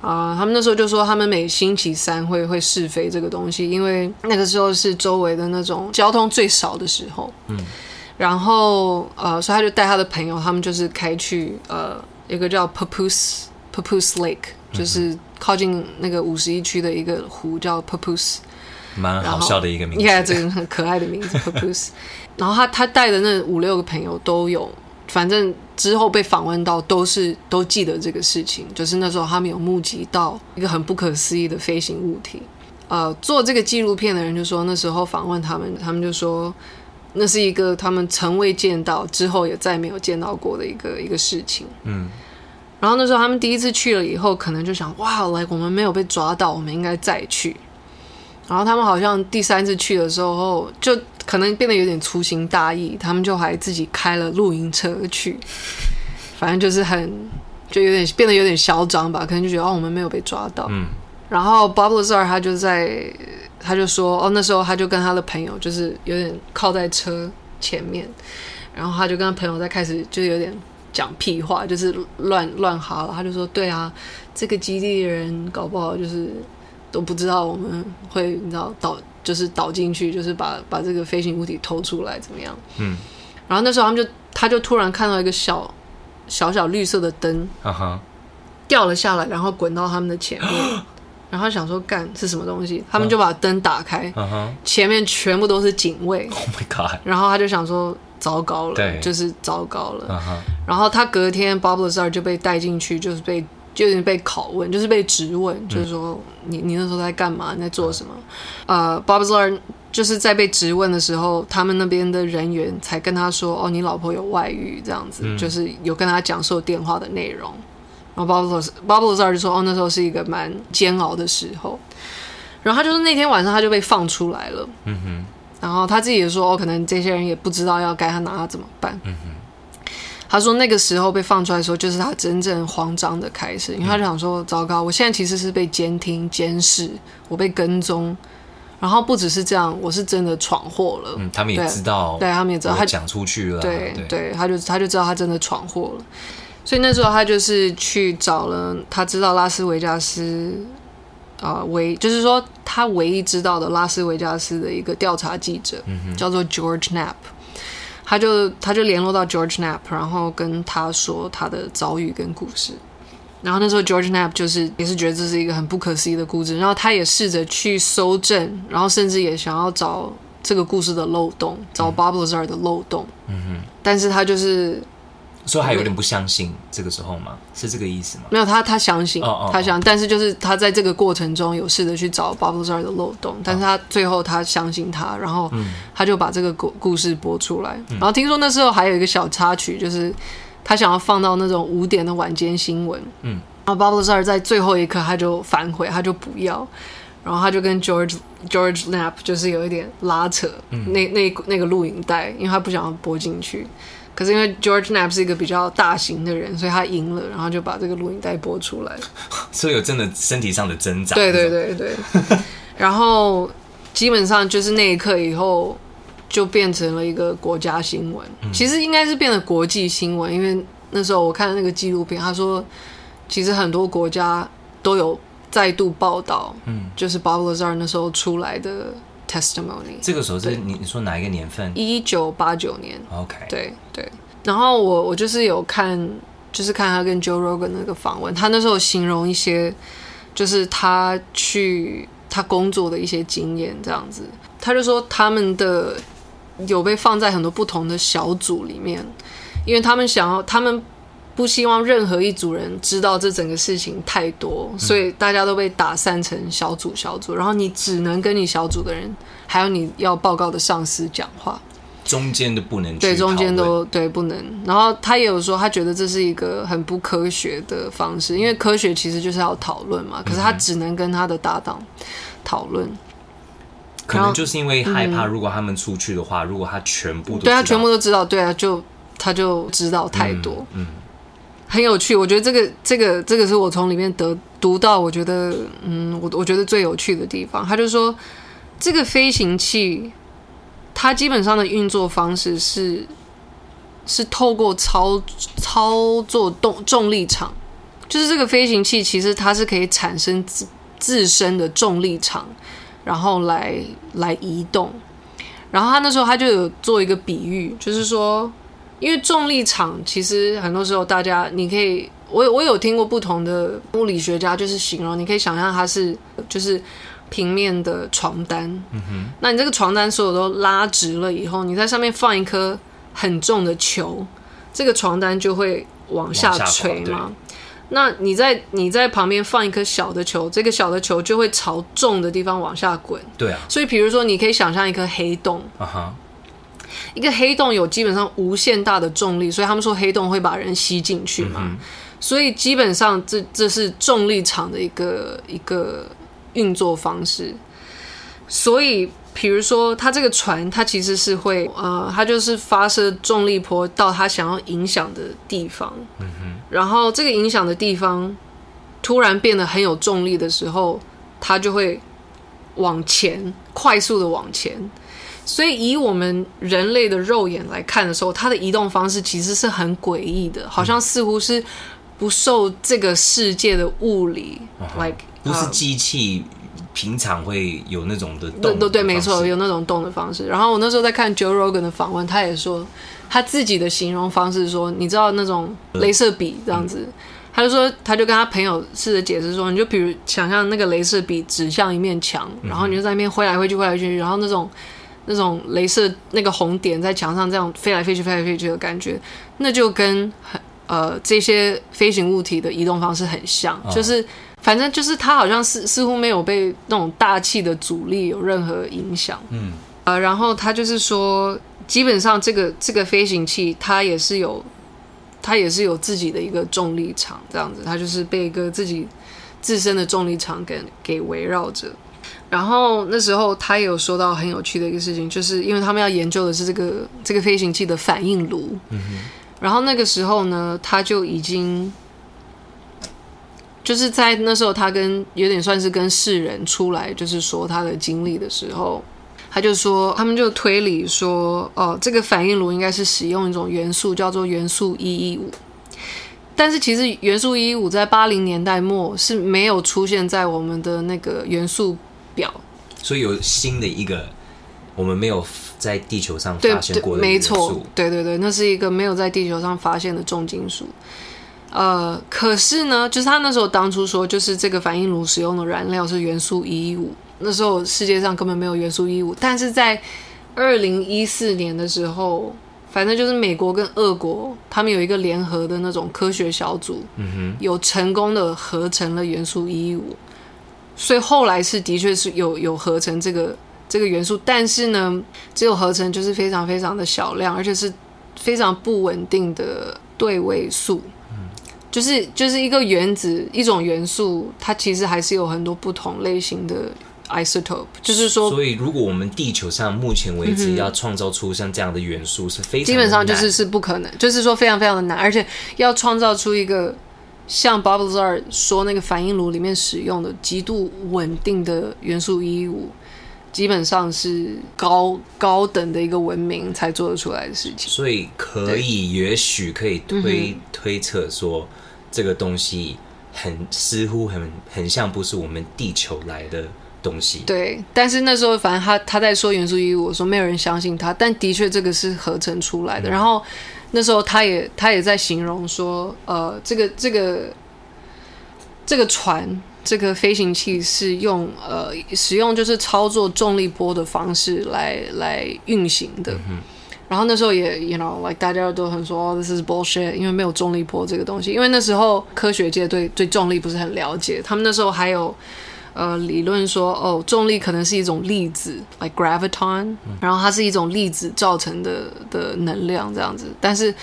啊、呃，他们那时候就说他们每星期三会会试飞这个东西，因为那个时候是周围的那种交通最少的时候，嗯，然后呃，所以他就带他的朋友，他们就是开去呃一个叫 Papoose Papoose Lake，就是靠近那个五十一区的一个湖叫 Papoose。蛮好笑的一个名字，看这个很可爱的名字 Papoose 然后他他带的那五六个朋友都有，反正之后被访问到都是都记得这个事情，就是那时候他们有目击到一个很不可思议的飞行物体。呃，做这个纪录片的人就说，那时候访问他们，他们就说那是一个他们从未见到，之后也再没有见到过的一个一个事情。嗯，然后那时候他们第一次去了以后，可能就想哇，来我们没有被抓到，我们应该再去。然后他们好像第三次去的时候，就可能变得有点粗心大意，他们就还自己开了露营车去，反正就是很，就有点变得有点嚣张吧，可能就觉得哦，我们没有被抓到。嗯。然后 Bob Lazar 他就在，他就说哦，那时候他就跟他的朋友就是有点靠在车前面，然后他就跟他朋友在开始就有点讲屁话，就是乱乱哈了。他就说对啊，这个基地的人搞不好就是。都不知道我们会你知道导就是导进去，就是把把这个飞行物体偷出来怎么样？嗯，然后那时候他们就他就突然看到一个小小小绿色的灯，啊哈，掉了下来，然后滚到他们的前面，然后想说干是什么东西？他们就把灯打开，啊哈，前面全部都是警卫，Oh my God！然后他就想说糟糕了，对，就是糟糕了，啊哈，然后他隔天 Bob Lazar 就被带进去，就是被。就有点被拷问，就是被质问，嗯、就是说你你那时候在干嘛？你在做什么？呃、uh,，Bob Lazar 就是在被质问的时候，他们那边的人员才跟他说：“哦，你老婆有外遇，这样子，嗯、就是有跟他讲说电话的内容。”然后 Bob Bob Lazar 就说：“哦，那时候是一个蛮煎熬的时候。”然后他就是那天晚上他就被放出来了。嗯哼。然后他自己也说：“哦，可能这些人也不知道要该他拿他怎么办。”嗯哼。他说那个时候被放出来的时候，就是他真正慌张的开始，因为他就想说：糟糕，我现在其实是被监听、监视，我被跟踪，然后不只是这样，我是真的闯祸了。嗯，他们也知道，对，他们也知道，他讲出去了，对对，他就他就知道他真的闯祸了。所以那时候他就是去找了，他知道拉斯维加斯，呃唯就是说他唯一知道的拉斯维加斯的一个调查记者，嗯、叫做 George Knapp，他就他就联络到 George Knapp，然后跟他说他的遭遇跟故事。然后那时候 George Knapp 就是也是觉得这是一个很不可思议的故事，然后他也试着去搜证，然后甚至也想要找这个故事的漏洞，找 Bob Lazar 的漏洞。嗯哼，但是他就是。所以还有点不相信这个时候吗？是这个意思吗？没有，他他相信，oh, oh, oh. 他相信，但是就是他在这个过程中有试着去找 Bob Lazar 的漏洞，但是他最后他相信他，然后他就把这个故故事播出来。嗯、然后听说那时候还有一个小插曲，就是他想要放到那种五点的晚间新闻，嗯，然后 Lazar 在最后一刻他就反悔，他就不要，然后他就跟 George George Knapp 就是有一点拉扯，嗯、那那那个录影带，因为他不想要播进去。可是因为 George Knapp 是一个比较大型的人，所以他赢了，然后就把这个录影带播出来。所以有真的身体上的挣扎。对对对对。然后基本上就是那一刻以后，就变成了一个国家新闻。嗯、其实应该是变得国际新闻，因为那时候我看了那个纪录片，他说其实很多国家都有再度报道，嗯，就是 Bob Lazar 那时候出来的。testimony，这个时候是你你说哪一个年份？一九八九年。OK，对对。然后我我就是有看，就是看他跟 Joe Rogan 那个访问，他那时候形容一些，就是他去他工作的一些经验这样子。他就说他们的有被放在很多不同的小组里面，因为他们想要他们。不希望任何一组人知道这整个事情太多，所以大家都被打散成小组小组，然后你只能跟你小组的人，还有你要报告的上司讲话，中间的不能对，中间都对不能。然后他也有说，他觉得这是一个很不科学的方式，因为科学其实就是要讨论嘛，可是他只能跟他的搭档讨论。可能就是因为害怕，如果他们出去的话，如果他全部都对他全部都知道，对啊，就他就知道太多，嗯。很有趣，我觉得这个这个这个是我从里面得读到，我觉得嗯，我我觉得最有趣的地方。他就说，这个飞行器它基本上的运作方式是是透过操操作动重力场，就是这个飞行器其实它是可以产生自自身的重力场，然后来来移动。然后他那时候他就有做一个比喻，就是说。因为重力场其实很多时候，大家你可以，我我有听过不同的物理学家就是形容，你可以想象它是就是平面的床单，嗯哼，那你这个床单所有都拉直了以后，你在上面放一颗很重的球，这个床单就会往下垂嘛。那你在你在旁边放一颗小的球，这个小的球就会朝重的地方往下滚。对啊，所以比如说你可以想象一颗黑洞。一个黑洞有基本上无限大的重力，所以他们说黑洞会把人吸进去嘛。嗯、所以基本上这这是重力场的一个一个运作方式。所以比如说，它这个船，它其实是会呃，它就是发射重力波到它想要影响的地方。嗯、然后这个影响的地方突然变得很有重力的时候，它就会往前快速的往前。所以，以我们人类的肉眼来看的时候，它的移动方式其实是很诡异的，好像似乎是不受这个世界的物理，like 不是机器平常会有那种的动的。对对对，没错，有那种动的方式。然后我那时候在看 Joe Rogan 的访问，他也说他自己的形容方式说，你知道那种镭射笔这样子，嗯、他就说他就跟他朋友试着解释说，你就比如想象那个镭射笔指向一面墙，然后你就在那边挥来挥去，挥来挥去，然后那种。那种镭射那个红点在墙上这样飞来飞去、飞来飞去的感觉，那就跟很呃这些飞行物体的移动方式很像，哦、就是反正就是它好像似似乎没有被那种大气的阻力有任何影响。嗯，呃，然后他就是说，基本上这个这个飞行器它也是有它也是有自己的一个重力场，这样子，它就是被一个自己自身的重力场给给围绕着。然后那时候他也有说到很有趣的一个事情，就是因为他们要研究的是这个这个飞行器的反应炉。然后那个时候呢，他就已经就是在那时候，他跟有点算是跟世人出来，就是说他的经历的时候，他就说他们就推理说，哦，这个反应炉应该是使用一种元素叫做元素一一五。但是其实元素一一五在八零年代末是没有出现在我们的那个元素表，所以有新的一个我们没有在地球上发现过的。没错，对对对，那是一个没有在地球上发现的重金属。呃，可是呢，就是他那时候当初说，就是这个反应炉使用的燃料是元素一一五，那时候世界上根本没有元素一一五，但是在二零一四年的时候。反正就是美国跟俄国，他们有一个联合的那种科学小组，嗯哼，有成功的合成了元素一一五，所以后来是的确是有有合成这个这个元素，但是呢，只有合成就是非常非常的小量，而且是非常不稳定的对位素，嗯，就是就是一个原子一种元素，它其实还是有很多不同类型的。isotope 就是说，所以如果我们地球上目前为止要创造出像这样的元素是非常基本上就是是不可能，就是说非常非常的难，而且要创造出一个像 Bob Lazar 说那个反应炉里面使用的极度稳定的元素一一五，基本上是高高等的一个文明才做得出来的事情。所以可以，也许可以推推测说，这个东西很似乎很很像不是我们地球来的。东西对，但是那时候反正他他在说元素一一五，我说没有人相信他，但的确这个是合成出来的。嗯、然后那时候他也他也在形容说，呃，这个这个这个船这个飞行器是用呃使用就是操作重力波的方式来来运行的。嗯、然后那时候也 you know like 大家都很说、oh, this is bullshit，因为没有重力波这个东西。因为那时候科学界对对重力不是很了解，他们那时候还有。呃，理论说，哦，重力可能是一种粒子，like graviton，、嗯、然后它是一种粒子造成的的能量这样子。但是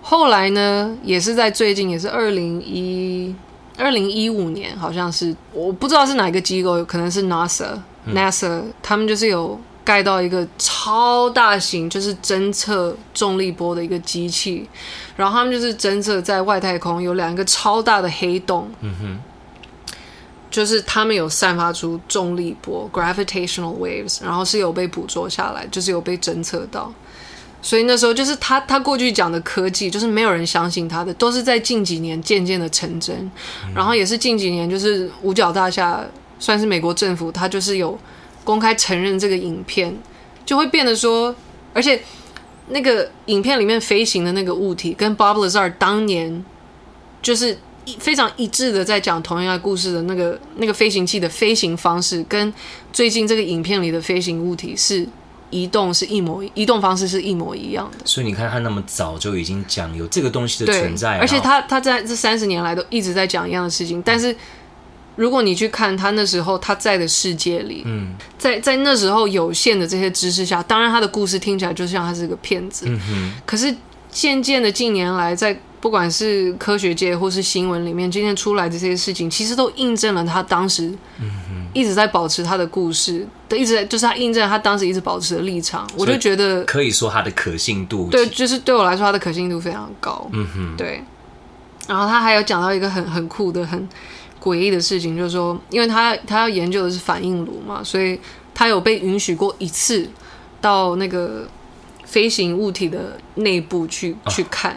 后来呢，也是在最近，也是二零一二零一五年，好像是我不知道是哪个机构，有可能是 NASA，NASA，、嗯、NASA, 他们就是有盖到一个超大型，就是侦测重力波的一个机器，然后他们就是侦测在外太空有两个超大的黑洞。嗯哼。就是他们有散发出重力波 （gravitational waves），然后是有被捕捉下来，就是有被侦测到。所以那时候就是他他过去讲的科技，就是没有人相信他的，都是在近几年渐渐的成真。然后也是近几年，就是五角大厦算是美国政府，他就是有公开承认这个影片，就会变得说，而且那个影片里面飞行的那个物体，跟 Bob Lazar 当年就是。非常一致的在讲同样的故事的那个那个飞行器的飞行方式，跟最近这个影片里的飞行物体是移动是一模移动方式是一模一样的。所以你看，他那么早就已经讲有这个东西的存在，而且他他在这三十年来都一直在讲一样的事情。但是如果你去看他那时候他在的世界里，嗯，在在那时候有限的这些知识下，当然他的故事听起来就像他是个骗子，嗯哼。可是渐渐的近年来在。不管是科学界或是新闻里面今天出来的这些事情，其实都印证了他当时一直在保持他的故事，的一直在就是他印证他当时一直保持的立场。我就觉得可以说他的可信度，对，就是对我来说他的可信度非常高。嗯哼，对。然后他还有讲到一个很很酷的、很诡异的事情，就是说，因为他他要研究的是反应炉嘛，所以他有被允许过一次到那个飞行物体的内部去去看。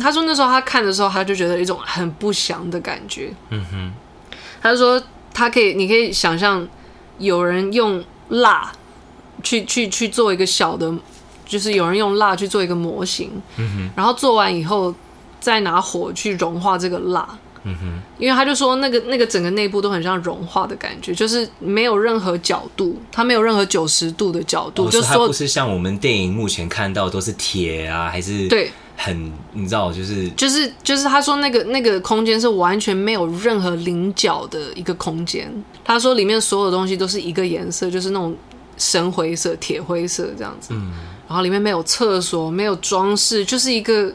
他说那时候他看的时候，他就觉得一种很不祥的感觉。嗯哼，他就说他可以，你可以想象有人用蜡去去去做一个小的，就是有人用蜡去做一个模型。嗯哼，然后做完以后再拿火去融化这个蜡。嗯哼，因为他就说那个那个整个内部都很像融化的感觉，就是没有任何角度，它没有任何九十度的角度，哦、就是说它不是像我们电影目前看到都是铁啊，还是对。很，你知道，就是就是就是，他说那个那个空间是完全没有任何棱角的一个空间。他说里面所有东西都是一个颜色，就是那种深灰色、铁灰色这样子。嗯，然后里面没有厕所，没有装饰，就是一个，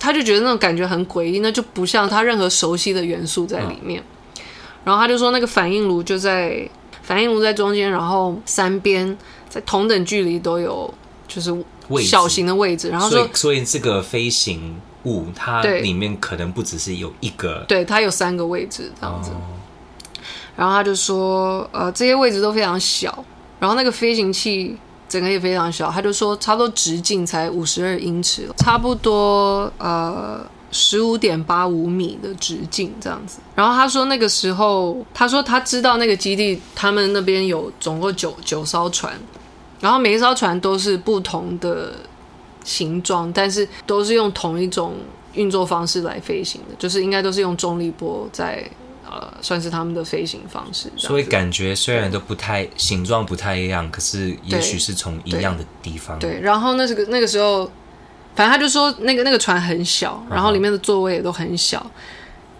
他就觉得那种感觉很诡异，那就不像他任何熟悉的元素在里面。嗯，然后他就说那个反应炉就在反应炉在中间，然后三边在同等距离都有，就是。小型的位置，然后说，所以，所以这个飞行物它里面可能不只是有一个，对，它有三个位置这样子。哦、然后他就说，呃，这些位置都非常小，然后那个飞行器整个也非常小。他就说，差不多直径才五十二英尺，差不多呃十五点八五米的直径这样子。然后他说那个时候，他说他知道那个基地他们那边有总共九九艘船，然后每一艘船都是不同的形状，但是都是用同一种运作方式来飞行的，就是应该都是用重力波在。呃，算是他们的飞行方式，所以感觉虽然都不太形状不太一样，可是也许是从一样的地方。对，对，然后那个那个时候，反正他就说那个那个船很小，然后里面的座位也都很小，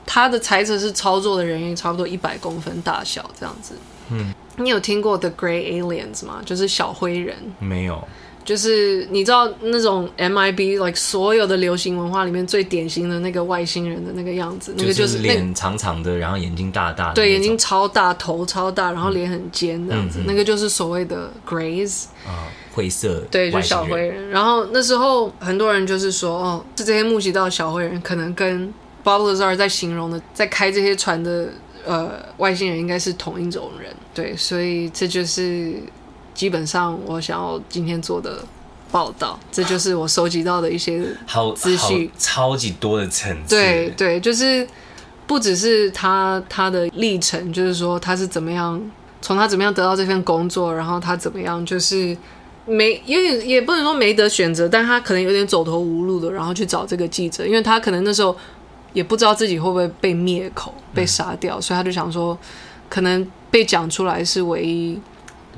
他的猜测是操作的人员差不多一百公分大小这样子。嗯，你有听过 The Grey Aliens 吗？就是小灰人？没有。就是你知道那种 MIB，like 所有的流行文化里面最典型的那个外星人的那个样子，那个就是脸长长的，然后眼睛大大的，对，眼睛超大，头超大，然后脸很尖这样子，嗯、那个就是所谓的 Greys 啊，灰色，对，就小灰人。然后那时候很多人就是说，哦，是这些目击到的小灰人，可能跟 Bob Lazar 在形容的，在开这些船的呃外星人应该是同一种人，对，所以这就是。基本上，我想要今天做的报道，这就是我收集到的一些好资讯，超级多的层次。对对，就是不只是他他的历程，就是说他是怎么样，从他怎么样得到这份工作，然后他怎么样，就是没，因为也不能说没得选择，但他可能有点走投无路的，然后去找这个记者，因为他可能那时候也不知道自己会不会被灭口、被杀掉，嗯、所以他就想说，可能被讲出来是唯一。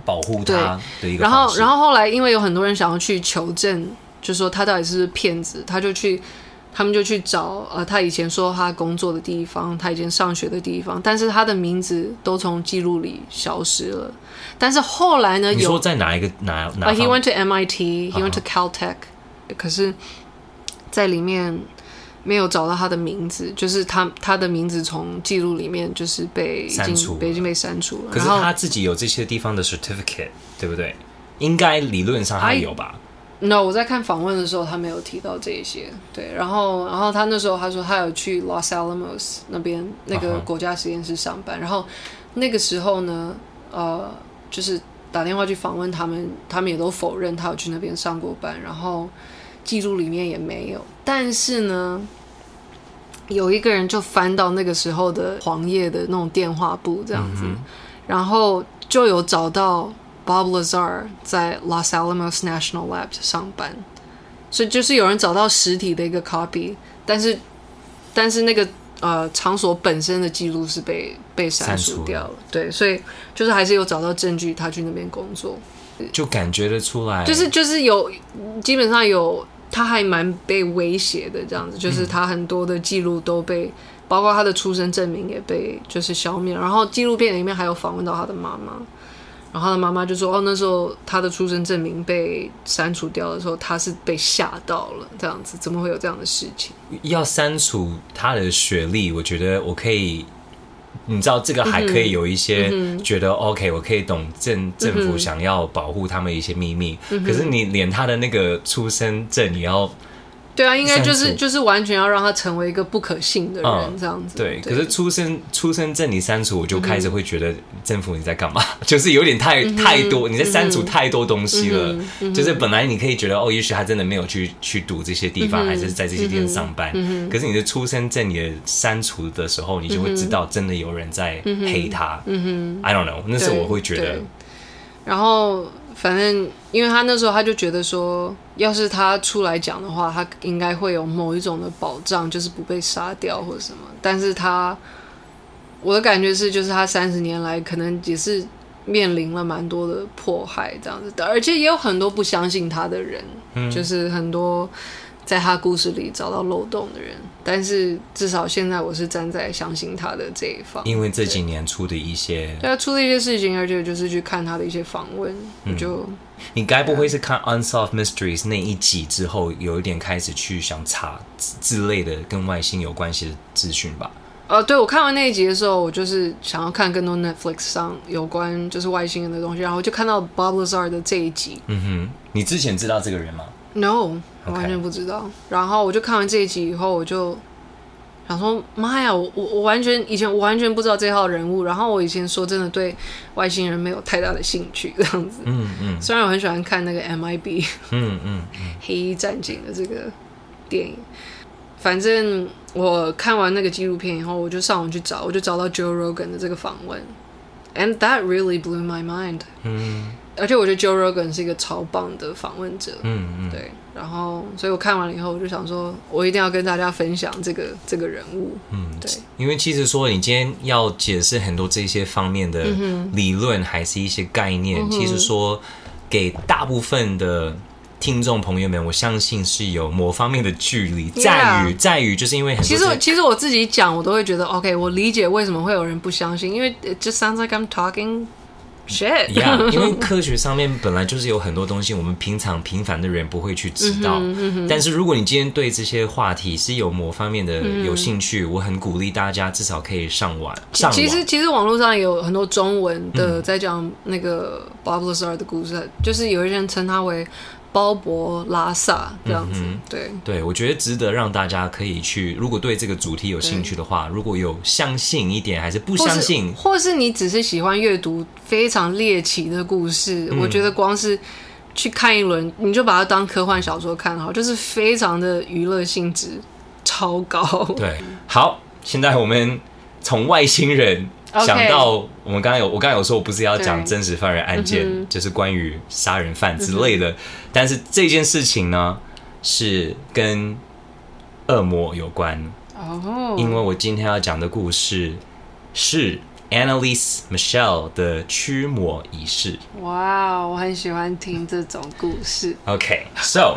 保护他的一个，然后，然后后来，因为有很多人想要去求证，就说他到底是不是骗子，他就去，他们就去找呃，他以前说他工作的地方，他以前上学的地方，但是他的名字都从记录里消失了。但是后来呢，你说在哪一个哪哪？Uh, he went to MIT, he went to Caltech，uh -huh. 可是，在里面。没有找到他的名字，就是他他的名字从记录里面就是被删除，已经被删除了。可是他自己有这些地方的 certificate，对不对？应该理论上还有吧？No，我在看访问的时候，他没有提到这些。对，然后然后他那时候他说他有去 Los Alamos 那边那个国家实验室上班，uh -huh. 然后那个时候呢，呃，就是打电话去访问他们，他们也都否认他有去那边上过班，然后记录里面也没有。但是呢。有一个人就翻到那个时候的黄页的那种电话簿这样子，嗯，然后就有找到 Bob Lazar 在 Los Alamos National Lab 上班，所以就是有人找到实体的一个 copy，但是但是那个呃场所本身的记录是被被删除掉了，了，对，所以就是还是有找到证据他去那边工作，就感觉得出来，就是就是有基本上有。他还蛮被威胁的，这样子，就是他很多的记录都被，包括他的出生证明也被就是消灭。然后纪录片里面还有访问到他的妈妈，然后他的妈妈就说：“哦，那时候他的出生证明被删除掉的时候，他是被吓到了，这样子，怎么会有这样的事情？要删除他的学历，我觉得我可以。”你知道这个还可以有一些觉得 OK，我可以懂政政府想要保护他们一些秘密，可是你连他的那个出生证你要。对啊，应该就是就是完全要让他成为一个不可信的人，嗯、这样子。对，可是出生出生证你删除，我就开始会觉得政府你在干嘛？嗯、就是有点太、嗯、太多，你在删除太多东西了。就是本来你可以觉得哦，也许他真的没有去去读这些地方、嗯，还是在这些地方上班、嗯。可是你的出生证你的删除的时候，你就会知道真的有人在黑他。嗯哼，I don't know，那时候我会觉得。然后。反正，因为他那时候他就觉得说，要是他出来讲的话，他应该会有某一种的保障，就是不被杀掉或者什么。但是他，我的感觉是，就是他三十年来可能也是面临了蛮多的迫害这样子的，而且也有很多不相信他的人，嗯，就是很多。在他故事里找到漏洞的人，但是至少现在我是站在相信他的这一方。因为这几年出的一些，对啊出的一些事情，而且就是去看他的一些访问，我就、嗯、你该不会是看《Unsolved Mysteries》那一集之后，有一点开始去想查之类的跟外星有关系的资讯吧？呃，对，我看完那一集的时候，我就是想要看更多 Netflix 上有关就是外星人的东西，然后就看到 Bob Lazar 的这一集。嗯哼，你之前知道这个人吗？No，我完全不知道。然后我就看完这一集以后，我就想说：“妈呀，我我我完全以前我完全不知道这号人物。然后我以前说真的对外星人没有太大的兴趣，这样子。嗯嗯。虽然我很喜欢看那个 MIB，嗯嗯，黑衣战警的这个电影。反正我看完那个纪录片以后，我就上网去找，我就找到 Joe Rogan 的这个访问，and that really blew my mind。嗯。而且我觉得 Joe Rogan 是一个超棒的访问者，嗯嗯，对。然后，所以我看完了以后，我就想说，我一定要跟大家分享这个这个人物，嗯，对。因为其实说你今天要解释很多这些方面的理论，还是一些概念，嗯、其实说给大部分的听众朋友们，我相信是有某方面的距离，在于.在于，就是因为很多其实其实我自己讲，我都会觉得 OK，我理解为什么会有人不相信，因为 it just sounds like I'm talking。Shit. Yeah，因为科学上面本来就是有很多东西，我们平常平凡的人不会去知道。嗯哼嗯哼，但是如果你今天对这些话题是有某方面的有兴趣，嗯、我很鼓励大家至少可以上网。上网其实其实网络上也有很多中文的在讲那个 Bob Lazar 的故事，嗯、就是有一些人称他为。鲍勃拉萨这样子，嗯、对对，我觉得值得让大家可以去。如果对这个主题有兴趣的话，如果有相信一点，还是不相信，或是，你只是喜欢阅读非常猎奇的故事，嗯、我觉得光是去看一轮，你就把它当科幻小说看好，就是非常的娱乐性质超高。对，好，现在我们从外星人。想到我们刚刚有，我刚刚有说，我不是要讲真实犯人案件，嗯、就是关于杀人犯之类的。嗯、但是这件事情呢，是跟恶魔有关。哦，因为我今天要讲的故事是 Annalise Michelle 的驱魔仪式。哇，我很喜欢听这种故事。OK，so、okay,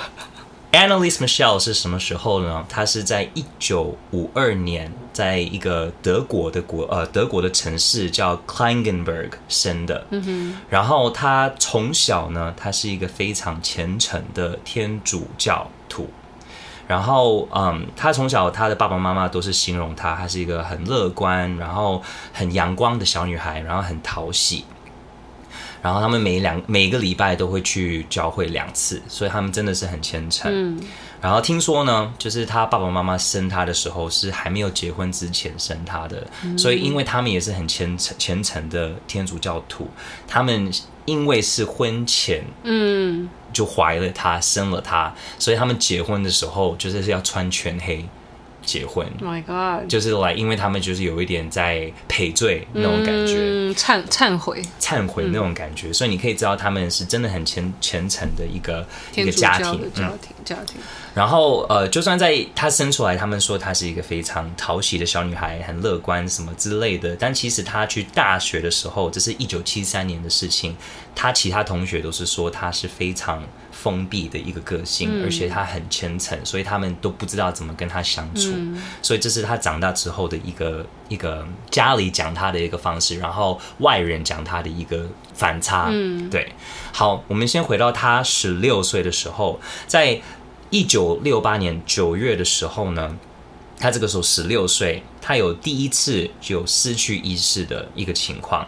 Annalise Michel 是什么时候呢？她是在一九五二年，在一个德国的国呃德国的城市叫 Klingenberg 生的。嗯哼。然后她从小呢，她是一个非常虔诚的天主教徒。然后嗯，她从小她的爸爸妈妈都是形容她，她是一个很乐观，然后很阳光的小女孩，然后很讨喜。然后他们每两每个礼拜都会去教会两次，所以他们真的是很虔诚。嗯，然后听说呢，就是他爸爸妈妈生他的时候是还没有结婚之前生他的，嗯，所以因为他们也是很虔诚虔诚的天主教徒，他们因为是婚前嗯就怀了他生了他，所以他们结婚的时候就是要穿全黑。结婚，My God，就是来，因为他们就是有一点在赔罪那种感觉，嗯、忏忏悔、忏悔那种感觉，嗯、所以你可以知道他们是真的很虔虔诚的一个一个家庭，家庭家庭。然后呃，就算在她生出来，他们说她是一个非常讨喜的小女孩，很乐观什么之类的。但其实她去大学的时候，这是一九七三年的事情，她其他同学都是说她是非常。封闭的一个个性，而且他很虔诚，所以他们都不知道怎么跟他相处。嗯、所以这是他长大之后的一个一个家里讲他的一个方式，然后外人讲他的一个反差。嗯，对。好，我们先回到他十六岁的时候，在一九六八年九月的时候呢，他这个时候十六岁，他有第一次有失去意识的一个情况。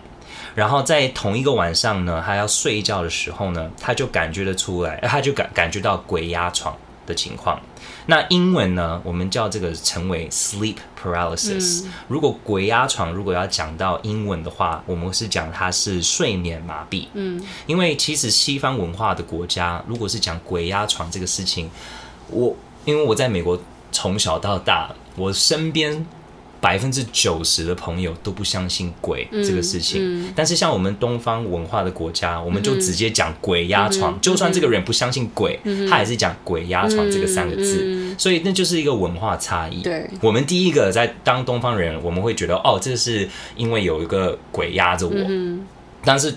然后在同一个晚上呢，他要睡觉的时候呢，他就感觉得出来，他就感感觉到鬼压床的情况。那英文呢，我们叫这个称为 sleep paralysis。嗯、如果鬼压床，如果要讲到英文的话，我们是讲它是睡眠麻痹。嗯，因为其实西方文化的国家，如果是讲鬼压床这个事情，我因为我在美国从小到大，我身边。百分之九十的朋友都不相信鬼这个事情，嗯。嗯、但是像我们东方文化的国家，我们就直接讲鬼压床，嗯、就算这个人不相信鬼，嗯、他还是讲鬼压床这个三个字，所以那就是一个文化差异。对，我们第一个在当东方人，我们会觉得哦，这是因为有一个鬼压着我。嗯。但是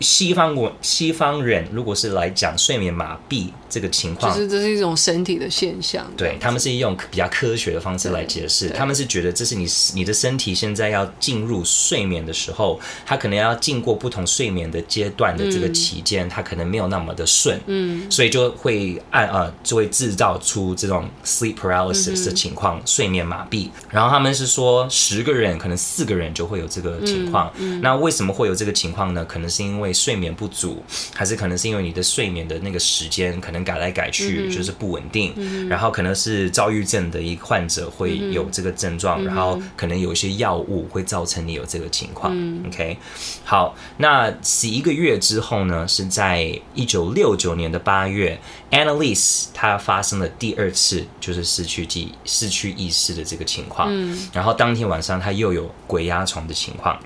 西方国西方人如果是来讲睡眠麻痹这个情况，就是这是一种身体的现象。对，他们是用比较科学的方式来解释，他们是觉得这是你你的身体现在要进入睡眠的时候，他可能要经过不同睡眠的阶段的这个期间，他、嗯、可能没有那么的顺，嗯，所以就会按呃就会制造出这种 sleep paralysis 的情况，嗯、睡眠麻痹。然后他们是说十个人可能四个人就会有这个情况，那为什么会有这个情况？呢，可能是因因为睡眠不足，还是可能是因为你的睡眠的那个时间可能改来改去，嗯、就是不稳定。嗯、然后可能是躁郁症的一个患者会有这个症状，嗯、然后可能有一些药物会造成你有这个情况。嗯、OK，好，那十一个月之后呢，是在一九六九年的八月，Annalise 她发生了第二次就是失去记失去意识的这个情况。嗯，然后当天晚上她又有鬼压床的情况。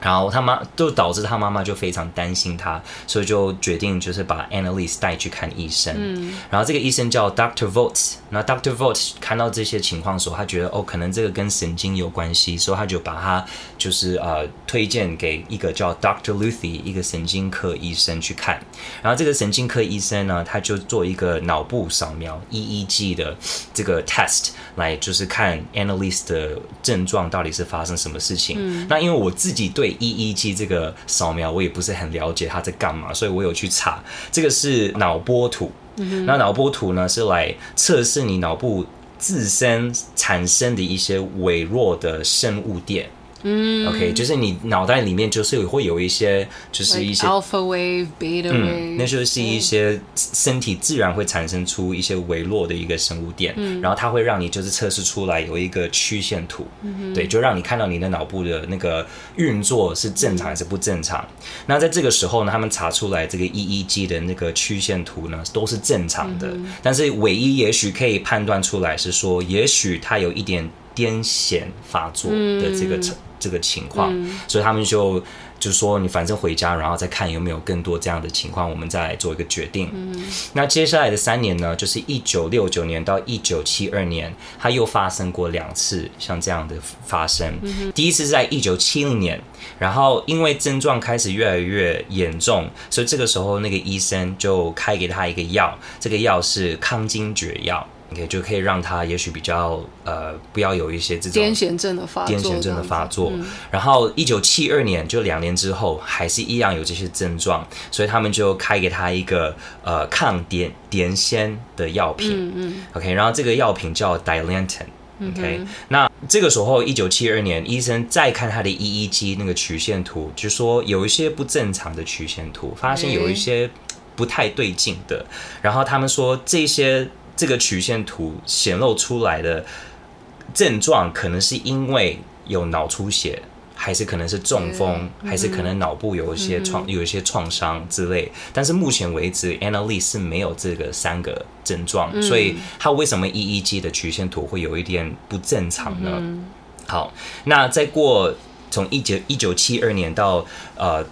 然后他妈就导致他妈妈就非常担心他，所以就决定就是把 Annalise 带去看医生。嗯，然后这个医生叫 Doctor Vogt。那 Doctor Vogt 看到这些情况的时候，他觉得哦，可能这个跟神经有关系，所以他就把他就是呃推荐给一个叫 Doctor Luthi 一个神经科医生去看。然后这个神经科医生呢，他就做一个脑部扫描 EEG 的这个 test 来就是看 Annalise 的症状到底是发生什么事情。嗯，那因为我自己对 EEG 这个扫描我也不是很了解它在干嘛，所以我有去查，这个是脑波图。嗯、那脑波图呢是来测试你脑部自身产生的一些微弱的生物电。嗯，OK，就是你脑袋里面就是会有一些，就是一些 alpha wave, beta wave，嗯，那就是一些身体自然会产生出一些微弱的一个生物电，嗯，然后它会让你就是测试出来有一个曲线图，对，就让你看到你的脑部的那个运作是正常还是不正常。嗯，那在这个时候呢，他们查出来这个 EEG 的那个曲线图呢都是正常的，嗯，但是唯一也许可以判断出来是说，也许它有一点癫痫发作的这个程。这个情况，嗯、所以他们就就说你反正回家，然后再看有没有更多这样的情况，我们再来做一个决定。嗯、那接下来的三年呢，就是一九六九年到一九七二年，它又发生过两次像这样的发生。嗯、第一次是在一九七零年，然后因为症状开始越来越严重，所以这个时候那个医生就开给他一个药，这个药是抗惊厥药。OK，就可以让他也许比较呃，不要有一些这种癫痫症的发作，癫痫症的发作。嗯、然后一九七二年，就两年之后，还是一样有这些症状，所以他们就开给他一个呃抗癫癫痫的药品。嗯嗯、OK，然后这个药品叫 Dilantin。OK，、嗯、那这个时候一九七二年，医生再看他的 EEG 那个曲线图，就说有一些不正常的曲线图，发现有一些不太对劲的。欸、然后他们说这些。这个曲线图显露出来的症状，可能是因为有脑出血，还是可能是中风，嗯、还是可能脑部有一些创、嗯、有一些创伤之类。但是目前为止，Annalise 是没有这个三个症状，嗯、所以他为什么 EEG 的曲线图会有一点不正常呢？嗯、好，那再过从一九一九七二年到呃。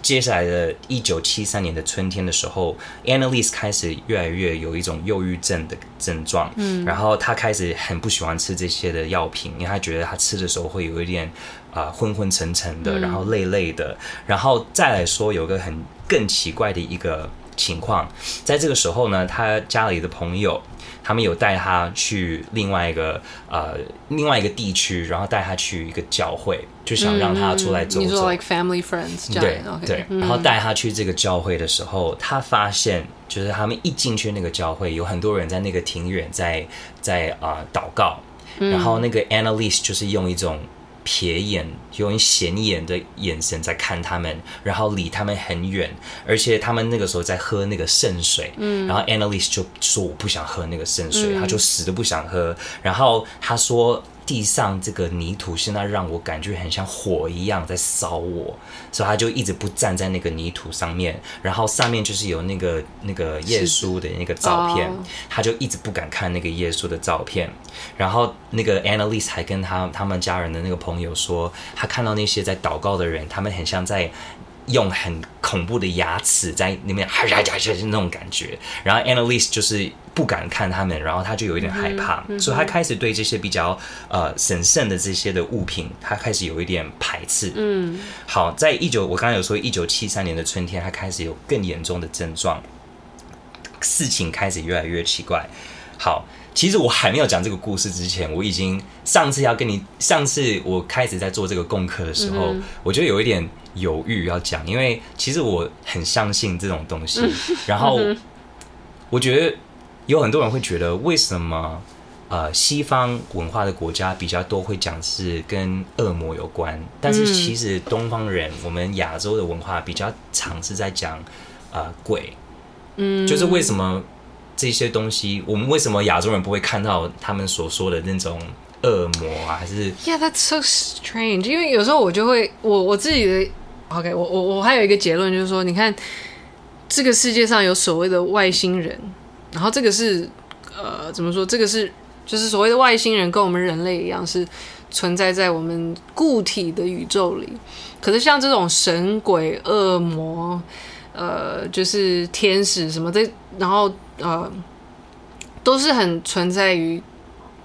接下来的一九七三年的春天的时候，Annalise 开始越来越有一种忧郁症的症状，嗯，然后她开始很不喜欢吃这些的药品，因为她觉得她吃的时候会有一点啊、呃、昏昏沉沉的，然后累累的，然后再来说有个很更奇怪的一个情况，在这个时候呢，他家里的朋友。他们有带他去另外一个呃另外一个地区，然后带他去一个教会，就想让他出来走走。嗯、你说 like family friends 对.对，然后带他去这个教会的时候，他发现就是他们一进去那个教会，有很多人在那个庭院在在啊、呃、祷告，然后那个 Annalise 就是用一种。瞥眼，用显眼的眼神在看他们，然后离他们很远，而且他们那个时候在喝那个圣水，嗯，然后 Annalise 就说我不想喝那个圣水，嗯、他就死都不想喝，然后他说。地上这个泥土现在让我感觉很像火一样在烧我，所以他就一直不站在那个泥土上面，然后上面就是有那个那个耶稣的那个照片，他就一直不敢看那个耶稣的照片。然后那个 Annalise 还跟他他们家人的那个朋友说，他看到那些在祷告的人，他们很像在。用很恐怖的牙齿在那边呀呀呀呀那种感觉，然后 Annalise 就是不敢看他们，然后他就有一点害怕，所以他开始对这些比较呃神圣的这些的物品，他开始有一点排斥。嗯，好，在一九我刚才有说一九七三年的春天，他开始有更严重的症状，事情开始越来越奇怪。好。其实我还没有讲这个故事之前，我已经上次要跟你，上次我开始在做这个功课的时候，我就有一点犹豫要讲，因为其实我很相信这种东西。嗯、然后我觉得有很多人会觉得，为什么呃西方文化的国家比较多会讲是跟恶魔有关，但是其实东方人，嗯、我们亚洲的文化比较常是在讲呃鬼，嗯，就是为什么这些东西，我们为什么亚洲人不会看到他们所说的那种恶魔啊？还是？Yeah, that's so strange。因为有时候我就会，我我自己的 OK，我我我还有一个结论就是说，你看这个世界上有所谓的外星人，然后这个是呃怎么说？这个是就是所谓的外星人跟我们人类一样是存在在我们固体的宇宙里。可是像这种神鬼恶魔。呃，就是天使什么的，然后呃，都是很存在于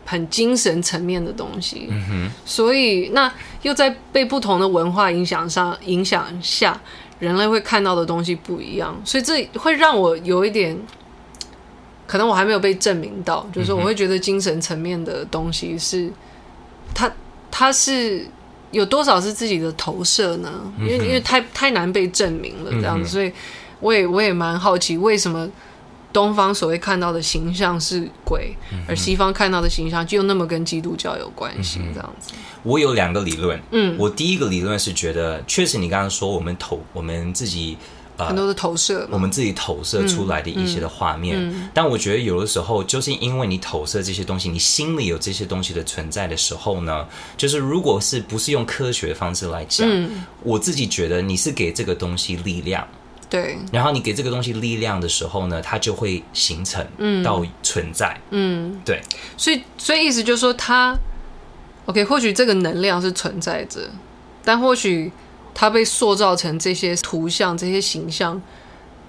很精神层面的东西。嗯哼。所以那又在被不同的文化影响上影响下，人类会看到的东西不一样，所以这会让我有一点，可能我还没有被证明到，就是我会觉得精神层面的东西是，它它是。有多少是自己的投射呢？因为因为太太难被证明了这样子，所以我也我也蛮好奇，为什么东方所谓看到的形象是鬼，而西方看到的形象就那么跟基督教有关系这样子？我有两个理论，嗯，我第一个理论是觉得，确实你刚刚说我们投我们自己。很多的投射，我们自己投射出来的一些的画面。嗯嗯、但我觉得有的时候，就是因为你投射这些东西，你心里有这些东西的存在的时候呢，就是如果是不是用科学的方式来讲，嗯、我自己觉得你是给这个东西力量，对。然后你给这个东西力量的时候呢，它就会形成，嗯到存在，嗯，对。所以，所以意思就是说它，它，OK，或许这个能量是存在着，但或许。它被塑造成这些图像、这些形象，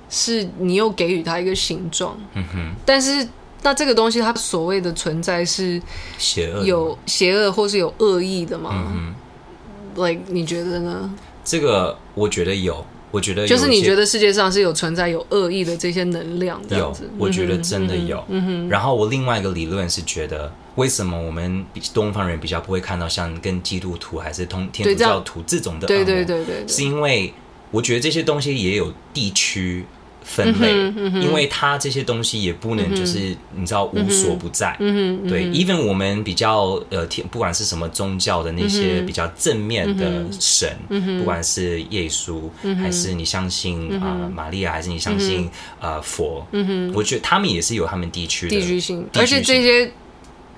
是你又给予它一个形状。嗯哼。但是，那这个东西它所谓的存在是邪恶，有邪恶或是有恶意的吗？嗯哼。Like，你觉得呢？这个我觉得有。我觉得就是你觉得世界上是有存在有恶意的这些能量有，我觉得真的有。嗯哼。然后我另外一个理论是觉得，为什么我们比东方人比较不会看到像跟基督徒还是通天主教徒这种的？对对对对，是因为我觉得这些东西也有地区。分类，因为它这些东西也不能就是你知道无所不在，对，even 我们比较呃，不管是什么宗教的那些比较正面的神，不管是耶稣还是你相信啊玛利亚，还是你相信啊佛，我觉得他们也是有他们地区的地区性，而且这些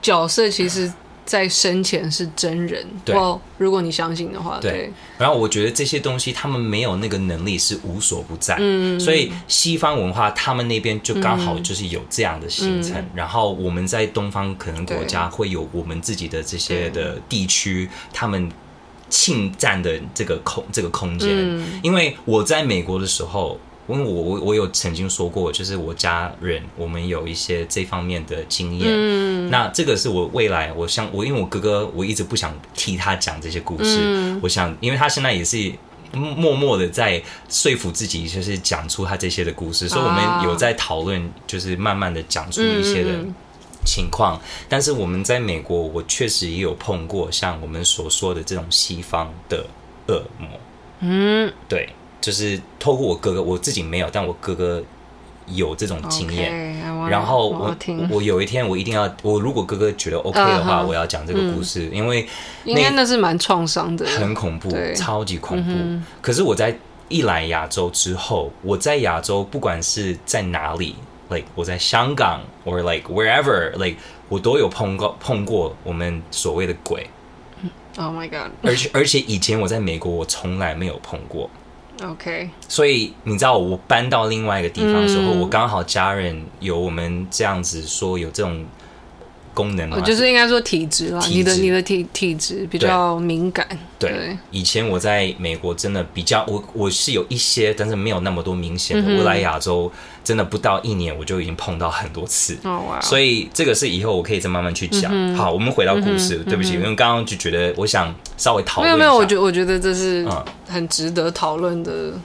角色其实。在生前是真人，对，如果你相信的话，对。对，然后我觉得这些东西他们没有那个能力是无所不在，嗯，所以西方文化他们那边就刚好就是有这样的形成。嗯，然后我们在东方可能国家会有我们自己的这些的地区，他们侵占的这个空这个空间。嗯，因为我在美国的时候。因为我我我有曾经说过，就是我家人我们有一些这方面的经验。嗯，那这个是我未来我想我因为我哥哥我一直不想替他讲这些故事，嗯，我想因为他现在也是默默的在说服自己，就是讲出他这些的故事，所以我们有在讨论，就是慢慢的讲出一些的情况。但是我们在美国，我确实也有碰过像我们所说的这种西方的恶魔。嗯，对。就是透过我哥哥，我自己没有，但我哥哥有这种经验。Okay, 然后我我，我有一天我一定要，我如果哥哥觉得 OK 的话，uh huh, 我要讲这个故事，嗯、因为应该那是蛮创伤的，很恐怖，超级恐怖。嗯、可是我在一来亚洲之后，我在亚洲不管是在哪里，like 我在香港，or like wherever，like 我都有碰过碰过我们所谓的鬼。Oh my god！而且而且以前我在美国，我从来没有碰过。OK，所以你知道我搬到另外一个地方的时候，嗯、我刚好家人有我们这样子说有这种功能嘛，就是应该说体质啦，你的你的体体质比较敏感。对，对以前我在美国真的比较，我我是有一些，但是没有那么多明显的。嗯、我来亚洲真的不到一年，我就已经碰到很多次。哦哇！所以这个是以后我可以再慢慢去讲。嗯、好，我们回到故事，嗯、对不起，因为刚刚就觉得我想稍微讨论。没有没有，我觉我觉得这是很值得讨论的。嗯、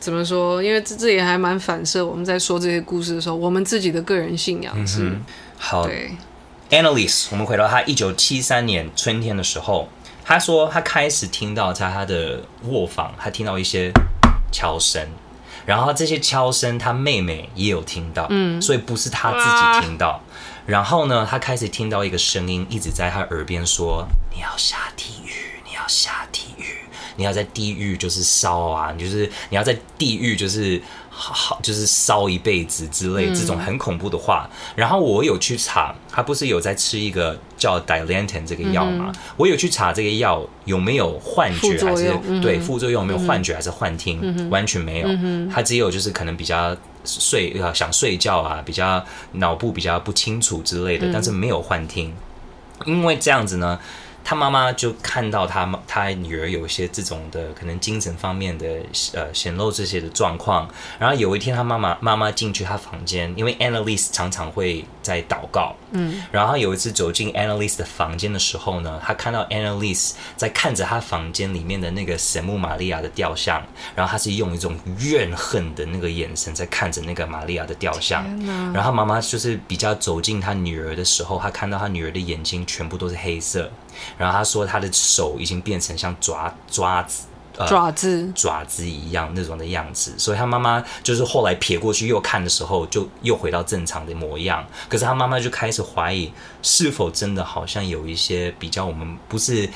怎么说？因为这这也还蛮反射我们在说这些故事的时候，我们自己的个人信仰是。嗯、好。对 Annalise，我们回到他一九七三年春天的时候，他说他开始听到在他的卧房，他听到一些敲声，然后这些敲声他妹妹也有听到，嗯，所以不是他自己听到，然后呢，他开始听到一个声音一直在他耳边说：“你要下地狱，你要下地狱，你要在地狱就是烧啊，你就是你要在地狱就是。”好，就是烧一辈子之类这种很恐怖的话。嗯、然后我有去查，他不是有在吃一个叫 Dilantin 这个药吗？嗯、我有去查这个药有没有幻觉，还是、嗯、对副作用有没有幻觉，还是幻听？嗯、完全没有。嗯、他只有就是可能比较睡啊，想睡觉啊，比较脑部比较不清楚之类的，但是没有幻听。因为这样子呢。他妈妈就看到他他女儿有一些这种的可能精神方面的呃显露这些的状况，然后有一天他妈妈妈妈进去他房间，因为 Annalise 常常会在祷告，嗯，然后有一次走进 Annalise 的房间的时候呢，他看到 Annalise 在看着他房间里面的那个神母玛利亚的雕像，然后他是用一种怨恨的那个眼神在看着那个玛利亚的雕像，哪。然后妈妈就是比较走近他女儿的时候，他看到他女儿的眼睛全部都是黑色。然后他说，他的手已经变成像爪爪子、呃、爪子、爪子一样那种的样子，所以他妈妈就是后来撇过去又看的时候，就又回到正常的模样。可是他妈妈就开始怀疑，是否真的好像有一些比较我们不是。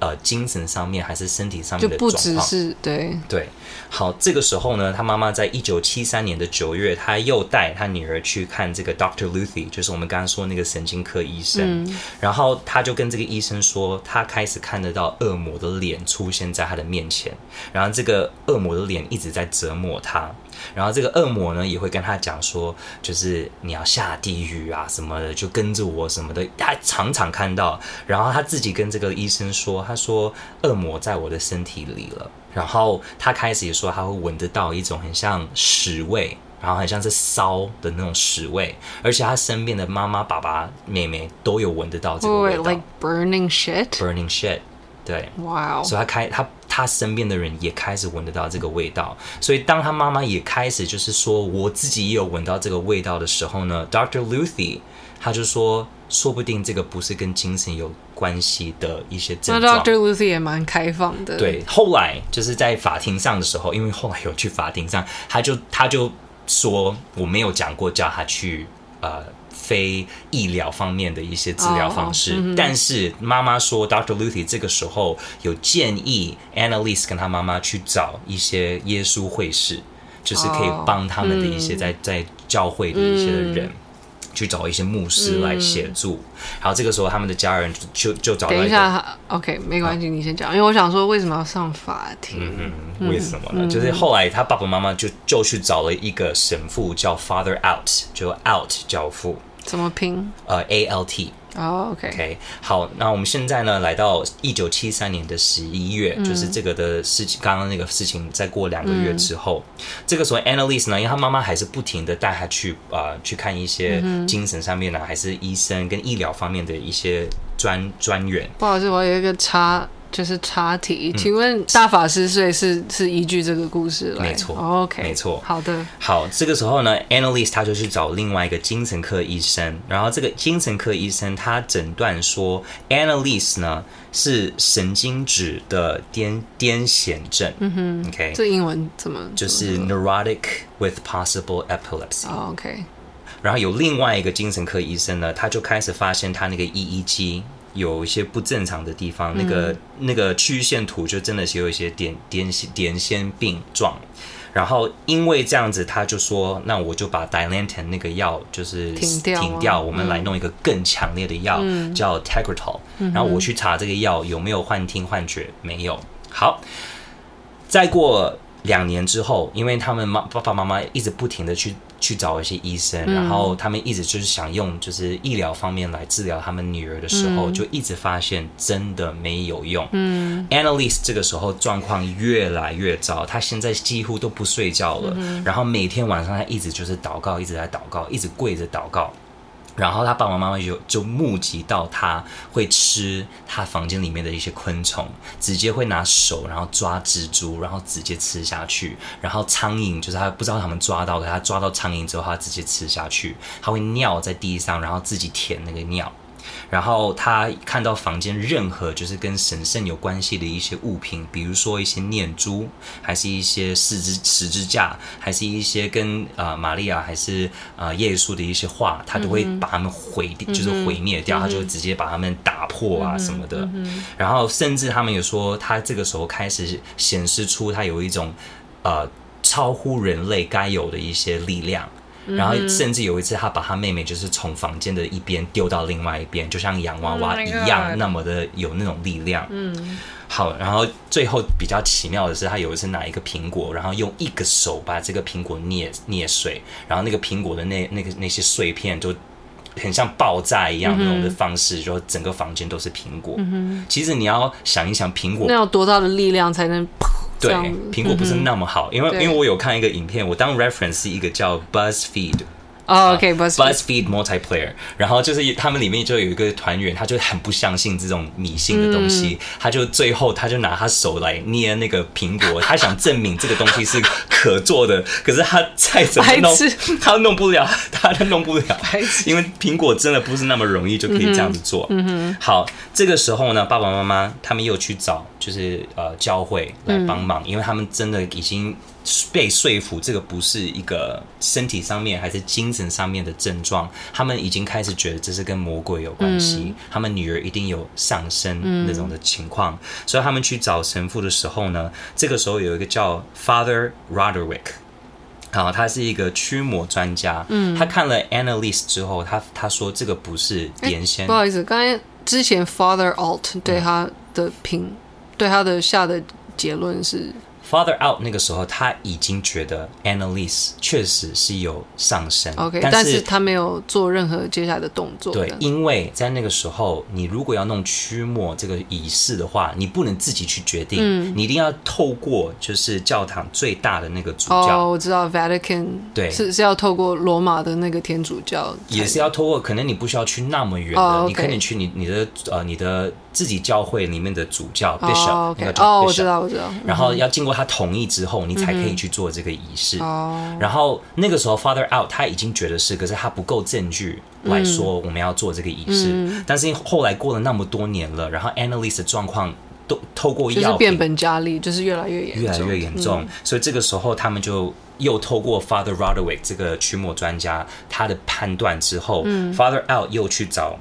呃，精神上面还是身体上面的状况，就不只是对对。好，这个时候呢，他妈妈在一九七三年的九月，他又带他女儿去看这个 Doctor Luthi，就是我们刚刚说那个神经科医生。嗯、然后他就跟这个医生说，他开始看得到恶魔的脸出现在他的面前，然后这个恶魔的脸一直在折磨他。然后这个恶魔呢，也会跟他讲说，就是你要下地狱啊什么的，就跟着我什么的。他常常看到，然后他自己跟这个医生说，他说恶魔在我的身体里了。然后他开始也说，他会闻得到一种很像屎味，然后很像是骚的那种屎味，而且他身边的妈妈、爸爸、妹妹都有闻得到这个味道。Wait, like burning shit? Burning shit. 对，哇哦！所以他开他他身边的人也开始闻得到这个味道，所以当他妈妈也开始就是说我自己也有闻到这个味道的时候呢，Dr. Luthi 他就说，说不定这个不是跟精神有关系的一些症状。那 Dr. Lucy 也蛮开放的。对，后来就是在法庭上的时候，因为后来有去法庭上，他就他就说我没有讲过叫他去呃。非医疗方面的一些治疗方式，oh, 嗯、但是妈妈说，Dr. Lucy 这个时候有建议 Annalise 跟他妈妈去找一些耶稣会士，就是可以帮他们的一些在、oh, 在教会的一些的人。嗯去找一些牧师来协助，嗯、然后这个时候他们的家人就就，就找。等一下，OK，没关系，啊、你先讲，因为我想说为什么要上法庭？嗯嗯，为什么呢？嗯、就是后来他爸爸妈妈就就去找了一个神父叫 Father Out，就 Out 教父。怎么拼？呃，A L T。哦、oh，OK，OK，、okay. 好，那我们现在呢，来到一九七三年的十一月，嗯、就是这个的事情，刚刚那个事情，再过两个月之后，嗯、这个时候 Annalise 呢，因为她妈妈还是不停的带她去啊、呃，去看一些精神上面呢，嗯、还是医生跟医疗方面的一些专专员。不好意思，我有一个插。就是插题，请问大法师说是是依据这个故事来？没错，OK，没错。好的，好，这个时候呢，Annalise 他就去找另外一个精神科医生，然后这个精神科医生他诊断说，Annalise 呢是神经质的癫癫痫症。嗯哼，OK，这英文怎么？就是 neurotic with possible epilepsy。OK，然后有另外一个精神科医生呢，他就开始发现他那个 EEG。有一些不正常的地方，那个、嗯、那个曲线图就真的是有一些点点点线病状，然后因为这样子，他就说，那我就把 Dilantin 那个药就是停掉，停掉，我们来弄一个更强烈的药，嗯、叫 Tegretol，然后我去查这个药有没有幻听幻觉，没有。好，再过两年之后，因为他们妈爸爸妈妈一直不停的去。去找一些医生，然后他们一直就是想用就是医疗方面来治疗他们女儿的时候，嗯、就一直发现真的没有用。嗯，Annalise 这个时候状况越来越糟，她现在几乎都不睡觉了，嗯、然后每天晚上她一直就是祷告，一直在祷告，一直跪着祷告。然后他爸爸妈妈就就目击到他会吃他房间里面的一些昆虫，直接会拿手然后抓蜘蛛，然后直接吃下去。然后苍蝇就是他不知道他们抓到，的他抓到苍蝇之后，他直接吃下去。他会尿在地上，然后自己舔那个尿。然后他看到房间任何就是跟神圣有关系的一些物品，比如说一些念珠，还是一些十字十字架，还是一些跟啊、呃、玛利亚还是啊、呃、耶稣的一些画，他都会把它们毁，嗯、就是毁灭掉，嗯、他就会直接把它们打破啊什么的。然后甚至他们有说，他这个时候开始显示出他有一种呃超乎人类该有的一些力量。然后甚至有一次，他把他妹妹就是从房间的一边丢到另外一边，就像洋娃娃一样，那么的有那种力量。嗯，好，然后最后比较奇妙的是，他有一次拿一个苹果，然后用一个手把这个苹果捏捏碎，然后那个苹果的那那个那些碎片就很像爆炸一样那种的方式，就整个房间都是苹果。嗯，其实你要想一想，苹果那要多大的力量才能？对，苹果不是那么好，嗯、因为因为我有看一个影片，我当 reference 是一个叫 BuzzFeed。哦、oh，OK，BuzzFeed、uh, BuzzFeed Multiplayer，然后就是他们里面就有一个团员，他就很不相信这种迷信的东西，嗯、他就最后他就拿他手来捏那个苹果，他想证明这个东西是可做的，可是他再怎么弄，痴。他弄不了，他都弄不了，因为苹果真的不是那么容易就可以这样子做。嗯哼，好，这个时候呢，爸爸妈妈他们又去找就是呃教会来帮忙，嗯、因为他们真的已经。被说服，这个不是一个身体上面还是精神上面的症状，他们已经开始觉得这是跟魔鬼有关系，嗯、他们女儿一定有上身那种的情况，嗯、所以他们去找神父的时候呢，这个时候有一个叫 Father Roderick，啊，他是一个驱魔专家，嗯，他看了 Annalise 之后，他他说这个不是连线，不好意思，刚才之前 Father Alt 对他的评，嗯、对他的下的结论是。Father out 那个时候他已经觉得 Annalise 确实是有上升，OK，但是，但是他没有做任何接下来的动作。对，因为在那个时候，你如果要弄驱魔这个仪式的话，你不能自己去决定，嗯、你一定要透过就是教堂最大的那个主教。哦，我知道 Vatican，对，是是要透过罗马的那个天主教，也是要透过，可能你不需要去那么远的，哦 okay、你可以去你你的呃你的。自己教会里面的主教 bishop，哦，我知道，我知道。然后要经过他同意之后，你才可以去做这个仪式。哦。然后那个时候，Father Out 他已经觉得是，可是他不够证据来说我们要做这个仪式。但是后来过了那么多年了，然后 Annalise 的状况都透过药就是变本加厉，就是越来越严重，越来越严重。所以这个时候，他们就又透过 Father Roderick 这个驱魔专家他的判断之后，Father Out 又去找。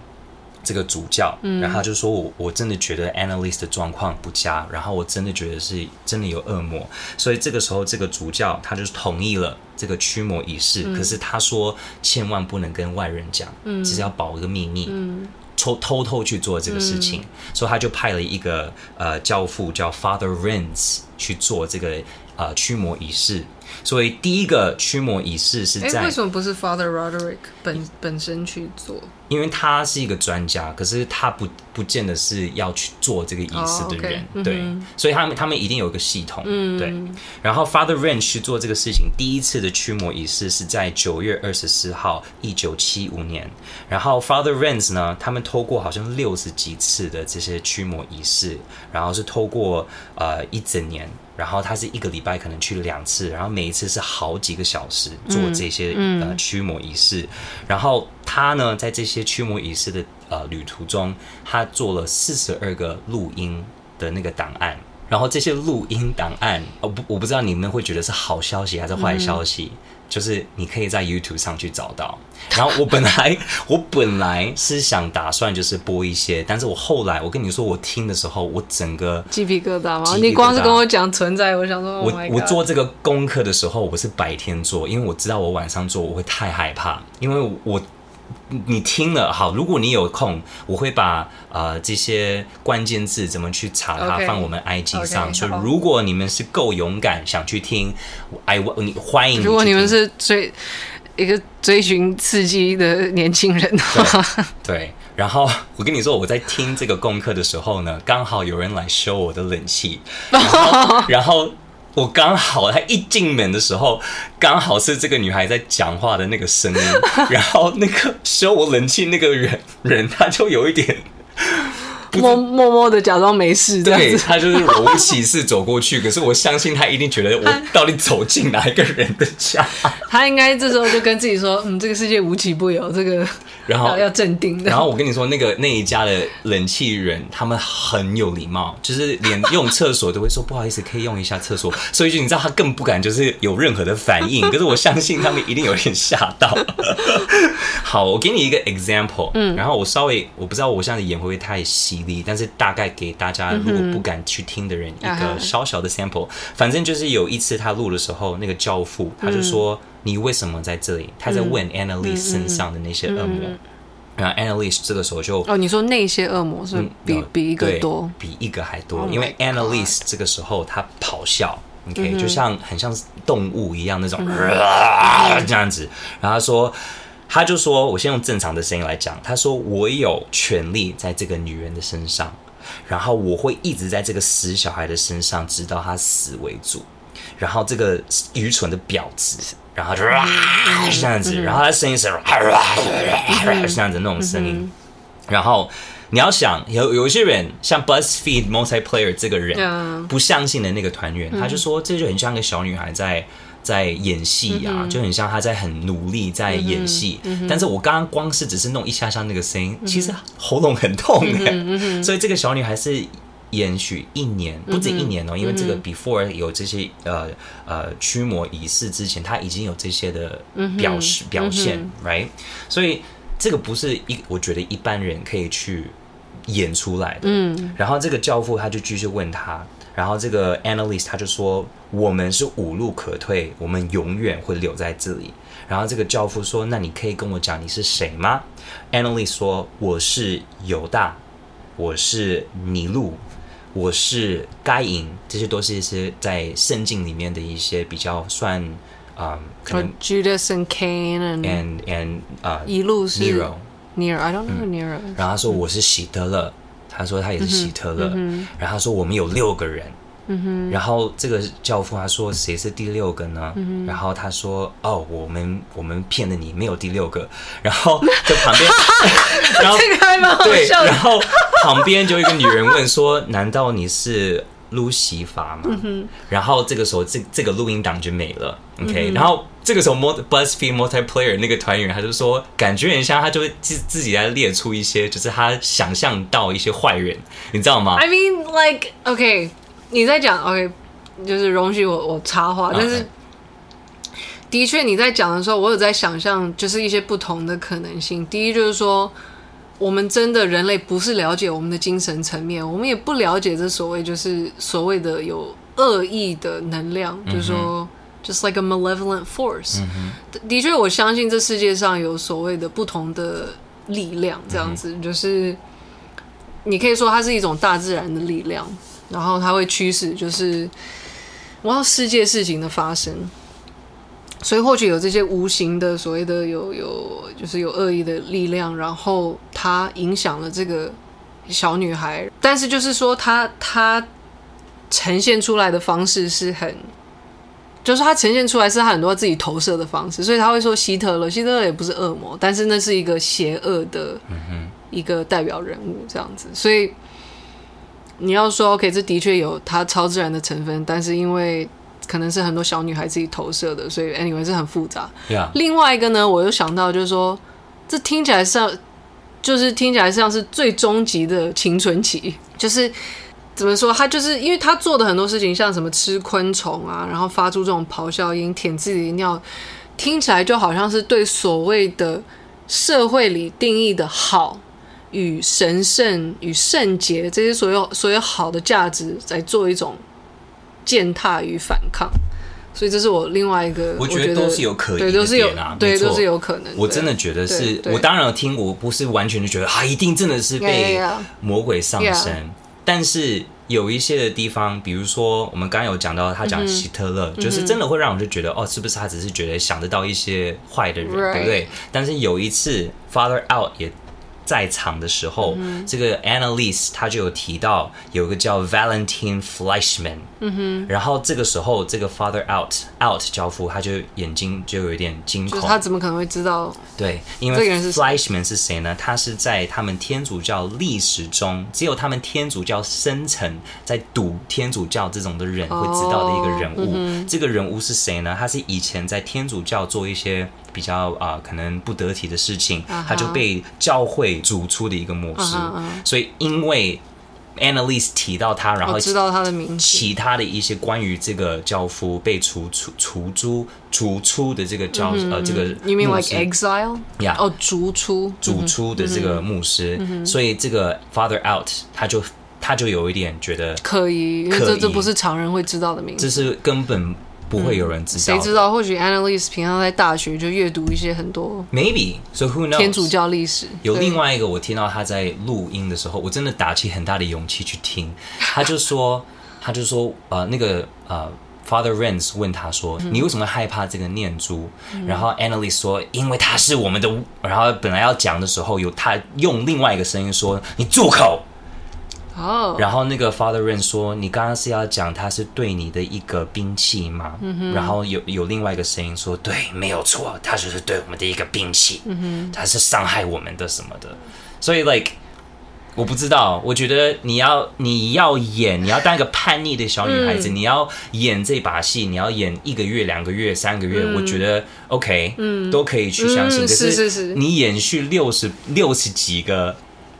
这个主教，然后他就说我我真的觉得 annalist 的状况不佳，然后我真的觉得是真的有恶魔，所以这个时候这个主教他就是同意了这个驱魔仪式，嗯、可是他说千万不能跟外人讲，嗯，只是要保一个秘密，嗯，偷偷偷去做这个事情，嗯、所以他就派了一个呃教父叫 Father r i n s 去做这个呃驱魔仪式。所以第一个驱魔仪式是在，为什么不是 Father Roderick 本本身去做？因为他是一个专家，可是他不不见得是要去做这个仪式的人，oh, okay. 对，所以他们他们一定有一个系统，嗯、对。然后 Father Renz 去做这个事情，第一次的驱魔仪式是在九月二十四号，一九七五年。然后 Father Renz 呢，他们透过好像六十几次的这些驱魔仪式，然后是透过呃一整年。然后他是一个礼拜可能去两次，然后每一次是好几个小时做这些、嗯、呃驱魔仪式。然后他呢，在这些驱魔仪式的呃旅途中，他做了四十二个录音的那个档案。然后这些录音档案，我不我不知道你们会觉得是好消息还是坏消息。嗯就是你可以在 YouTube 上去找到，然后我本来 我本来是想打算就是播一些，但是我后来我跟你说我听的时候，我整个鸡皮疙瘩吗？你光是跟我讲存在，我想说，oh、我我做这个功课的时候，我是白天做，因为我知道我晚上做我会太害怕，因为我。你听了好，如果你有空，我会把呃这些关键字怎么去查它.放我们 IG 上。所以如果你们是够勇敢想去听，I 你欢迎你。如果你们是追一个追寻刺激的年轻人的话，对，对。然后我跟你说，我在听这个功课的时候呢，刚好有人来修我的冷气，然后。然后我刚好，他一进门的时候，刚好是这个女孩在讲话的那个声音，然后那个修我冷气那个人人，他就有一点默默默的假装没事，对，他就是若无其事走过去。可是我相信他一定觉得我到底走进哪一个人的家，他应该这时候就跟自己说：“嗯，这个世界无奇不有，这个然后要镇定的。然后我跟你说，那个那一家的冷气人，他们很有礼貌，就是连用厕所都会说不好意思，可以用一下厕所。所以就你知道，他更不敢就是有任何的反应。可是我相信他们一定有点吓到。好，我给你一个 example，嗯，然后我稍微我不知道我现在的演会不会太犀利，但是大概给大家如果不敢去听的人一个小小的 sample。反正就是有一次他录的时候，那个教父他就说。你为什么在这里？他在问 Annalise 身上的那些恶魔，然后 Annalise 这个时候就哦，你说那些恶魔是比、嗯、比一个多，比一个还多，oh、因为 Annalise 这个时候他咆哮，OK，、嗯、就像很像动物一样那种、嗯呃、这样子。然后他说，他就说，我先用正常的声音来讲，他说我有权利在这个女人的身上，然后我会一直在这个死小孩的身上，直到他死为主。然后这个愚蠢的婊子。然后就啊，是这样子，然后他的声音是啊，是这样子那种声音。然后你要想，有有一些人像 BuzzFeed Multiplayer 这个人不相信的那个团员，他就说这就很像个小女孩在在演戏啊，就很像她在很努力在演戏。但是我刚刚光是只是弄一下下那个声音，其实喉咙很痛的。所以这个小女孩是。延续一年不止一年哦，因为这个 before 有这些呃呃驱魔仪式之前，他已经有这些的表示表现，right？所以这个不是一我觉得一般人可以去演出来的。嗯，然后这个教父他就继续问他，然后这个 analyst 他就说：“我们是无路可退，我们永远会留在这里。”然后这个教父说：“那你可以跟我讲你是谁吗？analyst 说：“我是犹大，我是尼禄。”我是该隐，这些都是一些在圣经里面的一些比较算，嗯，可能 Judas and Cain and and 啊，一路是 Nero，Nero，I don't know Nero。然后他说我是希特勒，他说他也是希特勒。然后他说我们有六个人。然后这个教父他说谁是第六个呢？嗯然后他说哦，我们我们骗了你，没有第六个。然后 在旁边，然后这个还蛮好笑的。然后。旁边就一个女人问说：“难道你是路西法吗？”嗯、然后这个时候，这这个录音档就没了。OK，、嗯、然后这个时候，BuzzFeed Multiplayer 那个团员他就说，感觉很像他就会自自己来列出一些，就是他想象到一些坏人，你知道吗？I mean, like, OK，你在讲 OK，就是容许我我插话，但是.的确你在讲的时候，我有在想象，就是一些不同的可能性。第一就是说。我们真的人类不是了解我们的精神层面，我们也不了解这所谓就是所谓的有恶意的能量，嗯、就是说，just like a malevolent force。的确，我相信这世界上有所谓的不同的力量，这样子、就是你可以说它是一种大自然的力量，然后它会驱使就是然后世界事情的发生。所以或许有这些无形的所谓的有有就是有恶意的力量，然后它影响了这个小女孩，但是就是说她她呈现出来的方式是很，就是她呈现出来是她很多自己投射的方式，所以他会说希特勒，希特勒也不是恶魔，但是那是一个邪恶的一个代表人物这样子，所以你要说 OK，这的确有它超自然的成分，但是因为。可能是很多小女孩自己投射的，所以 anyway 是很复杂。Yeah. 另外一个呢，我又想到就是说，这听起来像，就是听起来像是最终极的青春期。就是怎么说，他就是因为他做的很多事情，像什么吃昆虫啊，然后发出这种咆哮音、舔自己的尿，听起来就好像是对所谓的社会里定义的好与神圣与圣洁这些所有所有好的价值，在做一种。践踏与反抗，所以这是我另外一个，我觉得都是有可能，对，都是有啊，对，都是有可能。我真的觉得是，我当然有听，我不是完全就觉得啊，一定真的是被魔鬼上身。但是有一些的地方，比如说我们刚刚有讲到，他讲希特勒，就是真的会让我就觉得，哦，是不是他只是觉得想得到一些坏的人，对不对？但是有一次，Father Out 也。在场的时候，这个 Annalise 他就有提到有个叫 Valentine Fleischman，嗯哼，然后这个时候这个 Father Out Out 教父他就眼睛就有一点惊恐，他怎么可能会知道？对，因为 Fleischman 是谁呢？他是在他们天主教历史中，只有他们天主教深层在读天主教这种的人会知道的一个人物。哦嗯、这个人物是谁呢？他是以前在天主教做一些。比较啊、呃、可能不得体的事情，uh. 他就被教会逐出的一个牧师。Uh. 所以因为 Annalise 提到他，然后知道他的名字，其他的一些关于这个教父被除出除出逐出的这个教、嗯、呃这个，You mean like exile？呀，哦，逐出逐出的这个牧师、嗯，所以这个 Father Out 他就他就有一点觉得可疑，因为这这不是常人会知道的名字，这是根本。不会有人知道，谁知道？或许 Annalise 平常在大学就阅读一些很多，maybe，so who knows？天主教历史。有另外一个，我听到他在录音的时候，我真的打起很大的勇气去听。他就说，他就说，呃，那个呃，Father Renz 问他说、嗯，你为什么害怕这个念珠？嗯、然后 Annalise 说，因为他是我们的。然后本来要讲的时候，有他用另外一个声音说，你住口。哦、oh.，然后那个 Father Ren 说：“你刚刚是要讲他是对你的一个兵器吗？” mm -hmm. 然后有有另外一个声音说：“对，没有错，他就是对我们的一个兵器。他是伤害我们的什么的。所以，like，我不知道。我觉得你要你要演，你要当一个叛逆的小女孩子，嗯、你要演这把戏，你要演一个月、两个月、三个月，嗯、我觉得 OK，嗯，都可以去相信。嗯、可是你延续六十六十几个。”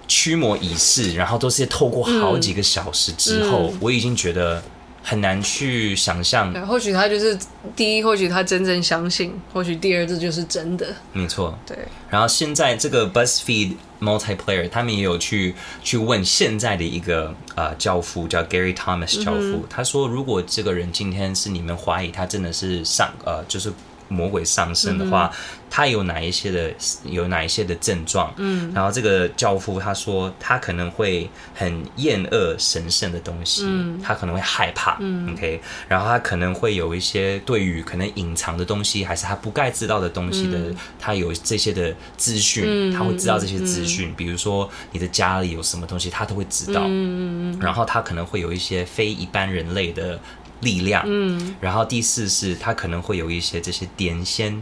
驱魔仪式，然后都是透过好几个小时之后，嗯、我已经觉得很难去想象。或许他就是第一，或许他真正相信，或许第二，这就是真的。没错，对。然后现在这个 BuzzFeed Multiplayer 他们也有去去问现在的一个呃教父，叫 Gary Thomas 教父，嗯，他说，如果这个人今天是你们怀疑他真的是上呃，就是。魔鬼上身的话，他有哪一些的有哪一些的症状？嗯，然后这个教父他说，他可能会很厌恶神圣的东西，嗯，他可能会害怕，嗯，OK，然后他可能会有一些对于可能隐藏的东西，还是他不该知道的东西的，嗯，他有这些的资讯，嗯，他会知道这些资讯，嗯，比如说你的家里有什么东西，他都会知道，嗯，然后他可能会有一些非一般人类的。力量，嗯，然后第四是他可能会有一些这些癫痫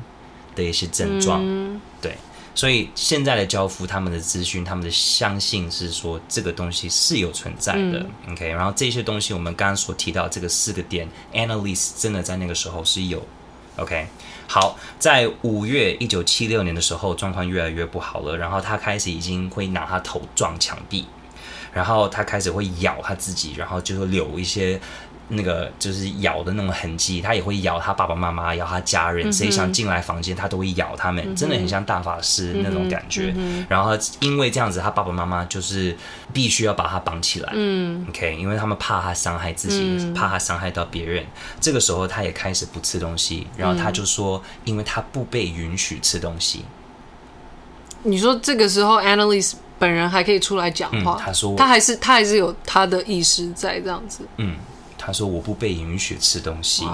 的一些症状，嗯，对，所以现在的教父他们的资讯，他们的相信是说这个东西是有存在的，嗯，OK，然后这些东西我们刚刚所提到这个四个点，Annalise 真的在那个时候是有，OK，好，在五月一九七六年的时候，状况越来越不好了，然后他开始已经会拿他头撞墙壁，然后他开始会咬他自己，然后就会留一些。那个就是咬的那种痕迹，他也会咬他爸爸妈妈，咬他家人，谁、嗯、想进来房间，他都会咬他们，嗯、真的很像大法师那种感觉。嗯、然后因为这样子，他爸爸妈妈就是必须要把他绑起来。嗯，OK，因为他们怕他伤害自己，嗯、怕他伤害到别人。这个时候，他也开始不吃东西。然后他就说，因为他不被允许吃东西。你说这个时候，Annalise 本人还可以出来讲话？嗯、他说，他还是他还是有他的意识在这样子。嗯。他说：“我不被允许吃东西。”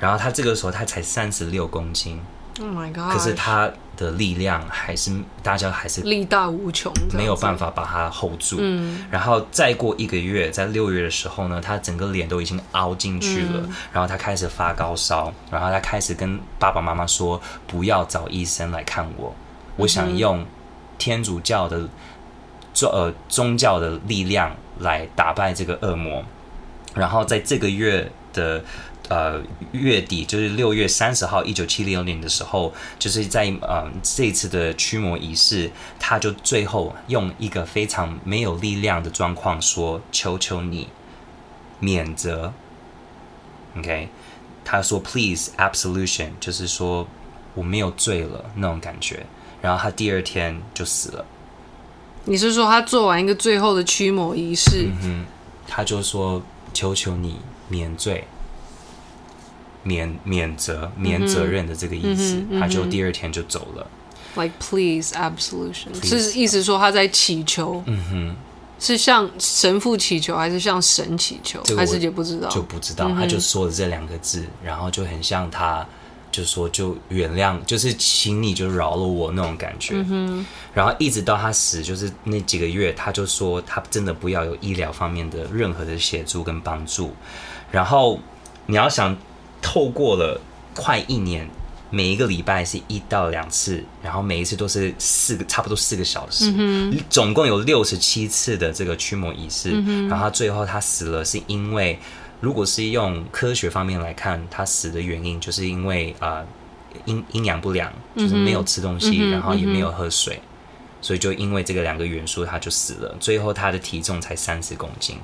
然后他这个时候他才三十六公斤，Oh my God！可是他的力量还是大家还是力大无穷，没有办法把他 hold 住。嗯，然后再过一个月，在六月的时候呢，他整个脸都已经凹进去了，嗯。然后他开始发高烧，然后他开始跟爸爸妈妈说：“不要找医生来看我，我想用天主教的宗呃宗教的力量来打败这个恶魔。”然后在这个月的呃月底，就是六月三十号，一九七六年的时候，就是在呃这次的驱魔仪式，他就最后用一个非常没有力量的状况说：“求求你免责。” OK，他说：“Please absolution”，就是说我没有罪了那种感觉。然后他第二天就死了。你是说他做完一个最后的驱魔仪式？嗯哼，他就说。求求你免罪、免免责、免责任的这个意思，他就第二天就走了。Like please absolution，是意思说他在祈求。嗯哼，是向神父祈求，还是向神祈求？这个、还是也不知道，就不知道。他就说了这两个字，然后就很像他。就说就原谅，就是请你就饶了我那种感觉。嗯。然后一直到他死，就是那几个月，他就说他真的不要有医疗方面的任何的协助跟帮助。然后你要想，透过了快一年，每一个礼拜是一到两次，然后每一次都是四个，差不多四个小时。嗯。总共有六十七次的这个驱魔仪式。嗯。然后他最后他死了，是因为。如果是用科学方面来看，他死的原因就是因为啊、呃，营营养不良，就是没有吃东西，嗯、然后也没有喝水，嗯、所以就因为这个两个元素，他就死了。最后他的体重才三十公斤，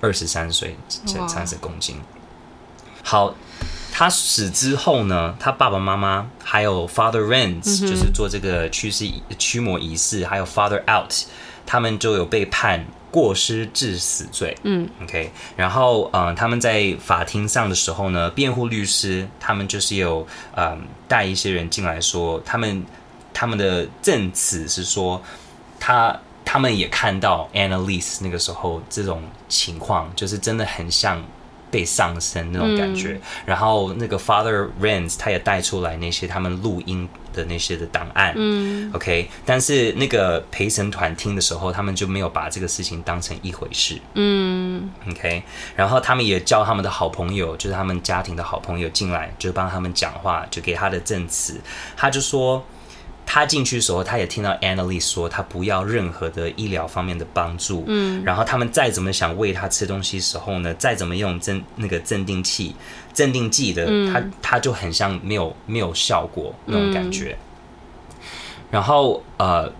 二十三岁才，三十公斤。好，他死之后呢，他爸爸妈妈还有 Father Renz，就是做这个驱尸驱魔仪式，还有 Father Out，他们就有被判。过失致死罪，嗯，OK，然后，嗯、呃，他们在法庭上的时候呢，辩护律师他们就是有，嗯、呃，带一些人进来说，他们他们的证词是说，他他们也看到 Annalise 那个时候这种情况，就是真的很像。被上身那种感觉，嗯、然后那个 Father Renz 他也带出来那些他们录音的那些的档案，嗯，OK，但是那个陪审团听的时候，他们就没有把这个事情当成一回事，嗯，OK，然后他们也叫他们的好朋友，就是他们家庭的好朋友进来，就帮他们讲话，就给他的证词，他就说。他进去的时候，他也听到 Annalise 说他不要任何的医疗方面的帮助。嗯，然后他们再怎么想喂他吃东西的时候呢，再怎么用镇那个镇定器、镇定剂的，嗯、他他就很像没有没有效果那种感觉。嗯、然后呃，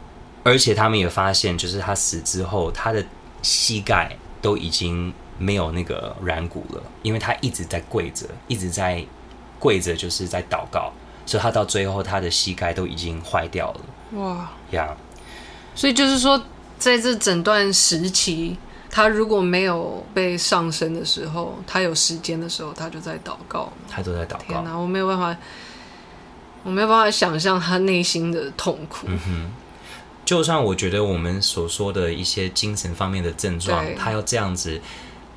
而且他们也发现，就是他死之后，他的膝盖都已经没有那个软骨了，因为他一直在跪着，一直在跪着，就是在祷告。所以他到最后，他的膝盖都已经坏掉了。哇呀.所以就是说，在这整段时期，他如果没有被上升的时候，他有时间的时候，他就在祷告。他都在祷告。天哪，我没有办法，我没有办法想象他内心的痛苦。嗯哼，就算我觉得我们所说的一些精神方面的症状，他要这样子。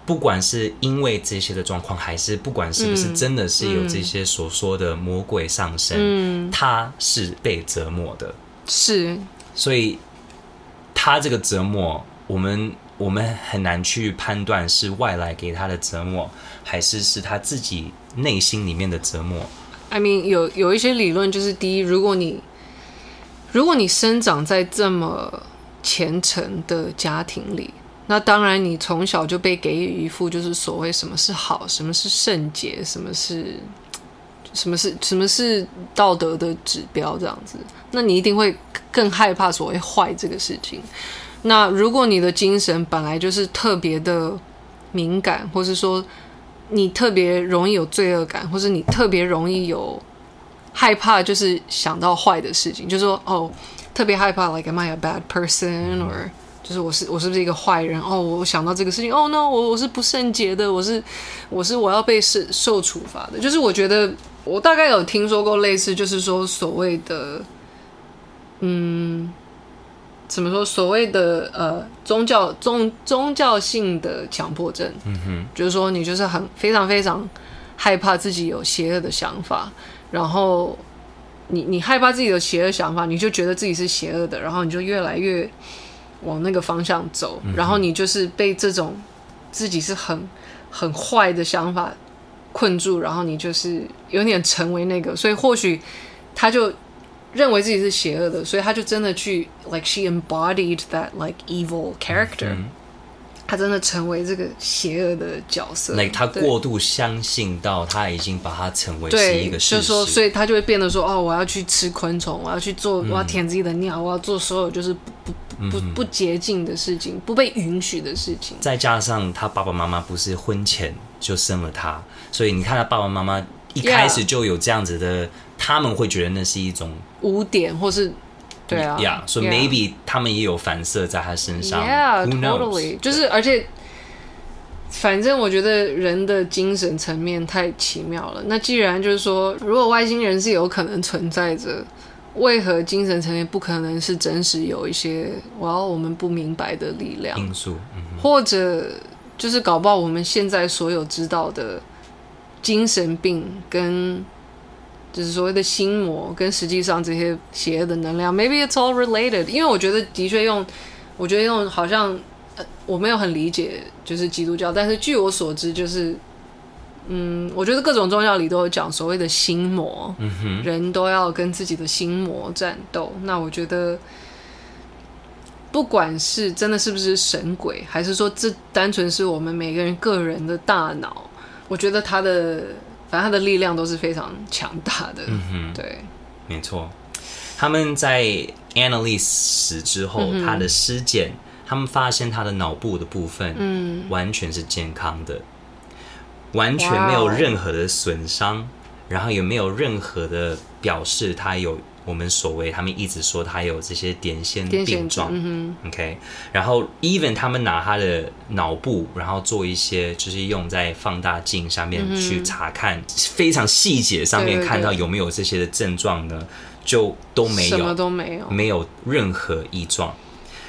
不管是因为这些的状况，还是不管是不是真的是有这些所说的魔鬼上身，嗯，他是被折磨的，是，所以他这个折磨，我们我们很难去判断是外来给他的折磨，还是是他自己内心里面的折磨。I mean，有有一些理论就是，第一，如果你如果你生长在这么虔诚的家庭里。那当然，你从小就被给予一副就是所谓什么是好，什么是圣洁，什么是，什么是什么是道德的指标这样子，那你一定会更害怕所谓坏这个事情。那如果你的精神本来就是特别的敏感，或是说你特别容易有罪恶感，或是你特别容易有害怕，就是想到坏的事情，就说哦，特别害怕，like am I a bad person，or 就是我是我是不是一个坏人哦？我想到这个事情哦，no，我我是不圣洁的，我是我是我要被受受处罚的。就是我觉得我大概有听说过类似，就是说所谓的嗯，怎么说？所谓的呃宗教宗宗教性的强迫症，嗯哼，就是说你就是很非常非常害怕自己有邪恶的想法，然后你你害怕自己有邪恶想法，你就觉得自己是邪恶的，然后你就越来越。往那个方向走，然后你就是被这种自己是很很坏的想法困住，然后你就是有点成为那个，所以或许他就认为自己是邪恶的，所以他就真的去，like she embodied that like evil character。嗯他真的成为这个邪恶的角色，那他过度相信到他已经把他成为是一个事实，就是说，所以他就会变得说：“哦，我要去吃昆虫，我要去做，我要舔自己的尿，我要做所有就是不不不不洁净的事情，不被允许的事情。”再加上他爸爸妈妈不是婚前就生了他，所以你看他爸爸妈妈一开始就有这样子的，他们会觉得那是一种污点，或是。对啊，呀，所以 maybe 他们也有反射在他身上。Yeah，totally，就是而且，反正我觉得人的精神层面太奇妙了。那既然就是说，如果外星人是有可能存在着，为何精神层面不可能是真实有一些哇我们不明白的力量因素？嗯、或者就是搞不好我们现在所有知道的精神病跟。就是所谓的心魔跟实际上这些邪恶的能量，maybe it's all related。因为我觉得的确用，我觉得用好像，呃，我没有很理解就是基督教，但是据我所知，就是，嗯，我觉得各种宗教里都有讲所谓的心魔，人都要跟自己的心魔战斗。那我觉得，不管是真的是不是神鬼，还是说这单纯是我们每个人个人的大脑，我觉得他的。反正他的力量都是非常强大的。嗯哼，对，没错。他们在 Annalise 死之后，嗯、他的尸检，他们发现他的脑部的部分，嗯，完全是健康的，完全没有任何的损伤，然后也没有任何的表示他有。我们所谓，他们一直说他有这些癫痫病状、嗯、，OK，然后 even 他们拿他的脑部，然后做一些就是用在放大镜下面去查看，嗯、非常细节上面看到有没有这些的症状呢，就都没有，什么都没有，没有任何异状。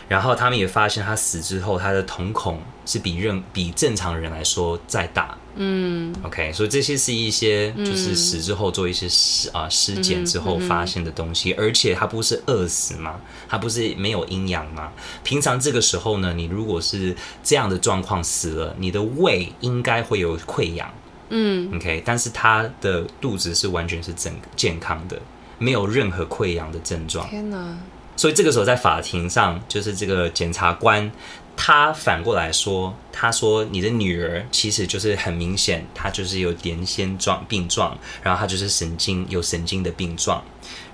然后他们也发现他死之后，他的瞳孔是比任比正常人来说再大。嗯，OK，所以这些是一些就是死之后做一些尸啊尸检之后发现的东西，而且他不是饿死吗？他不是没有营养吗？平常这个时候呢，你如果是这样的状况死了，你的胃应该会有溃疡。嗯，OK，但是他的肚子是完全是整健康的，没有任何溃疡的症状。天哪！所以这个时候在法庭上，就是这个检察官。他反过来说：“他说你的女儿其实就是很明显，她就是有点纤状病状，然后她就是神经有神经的病状，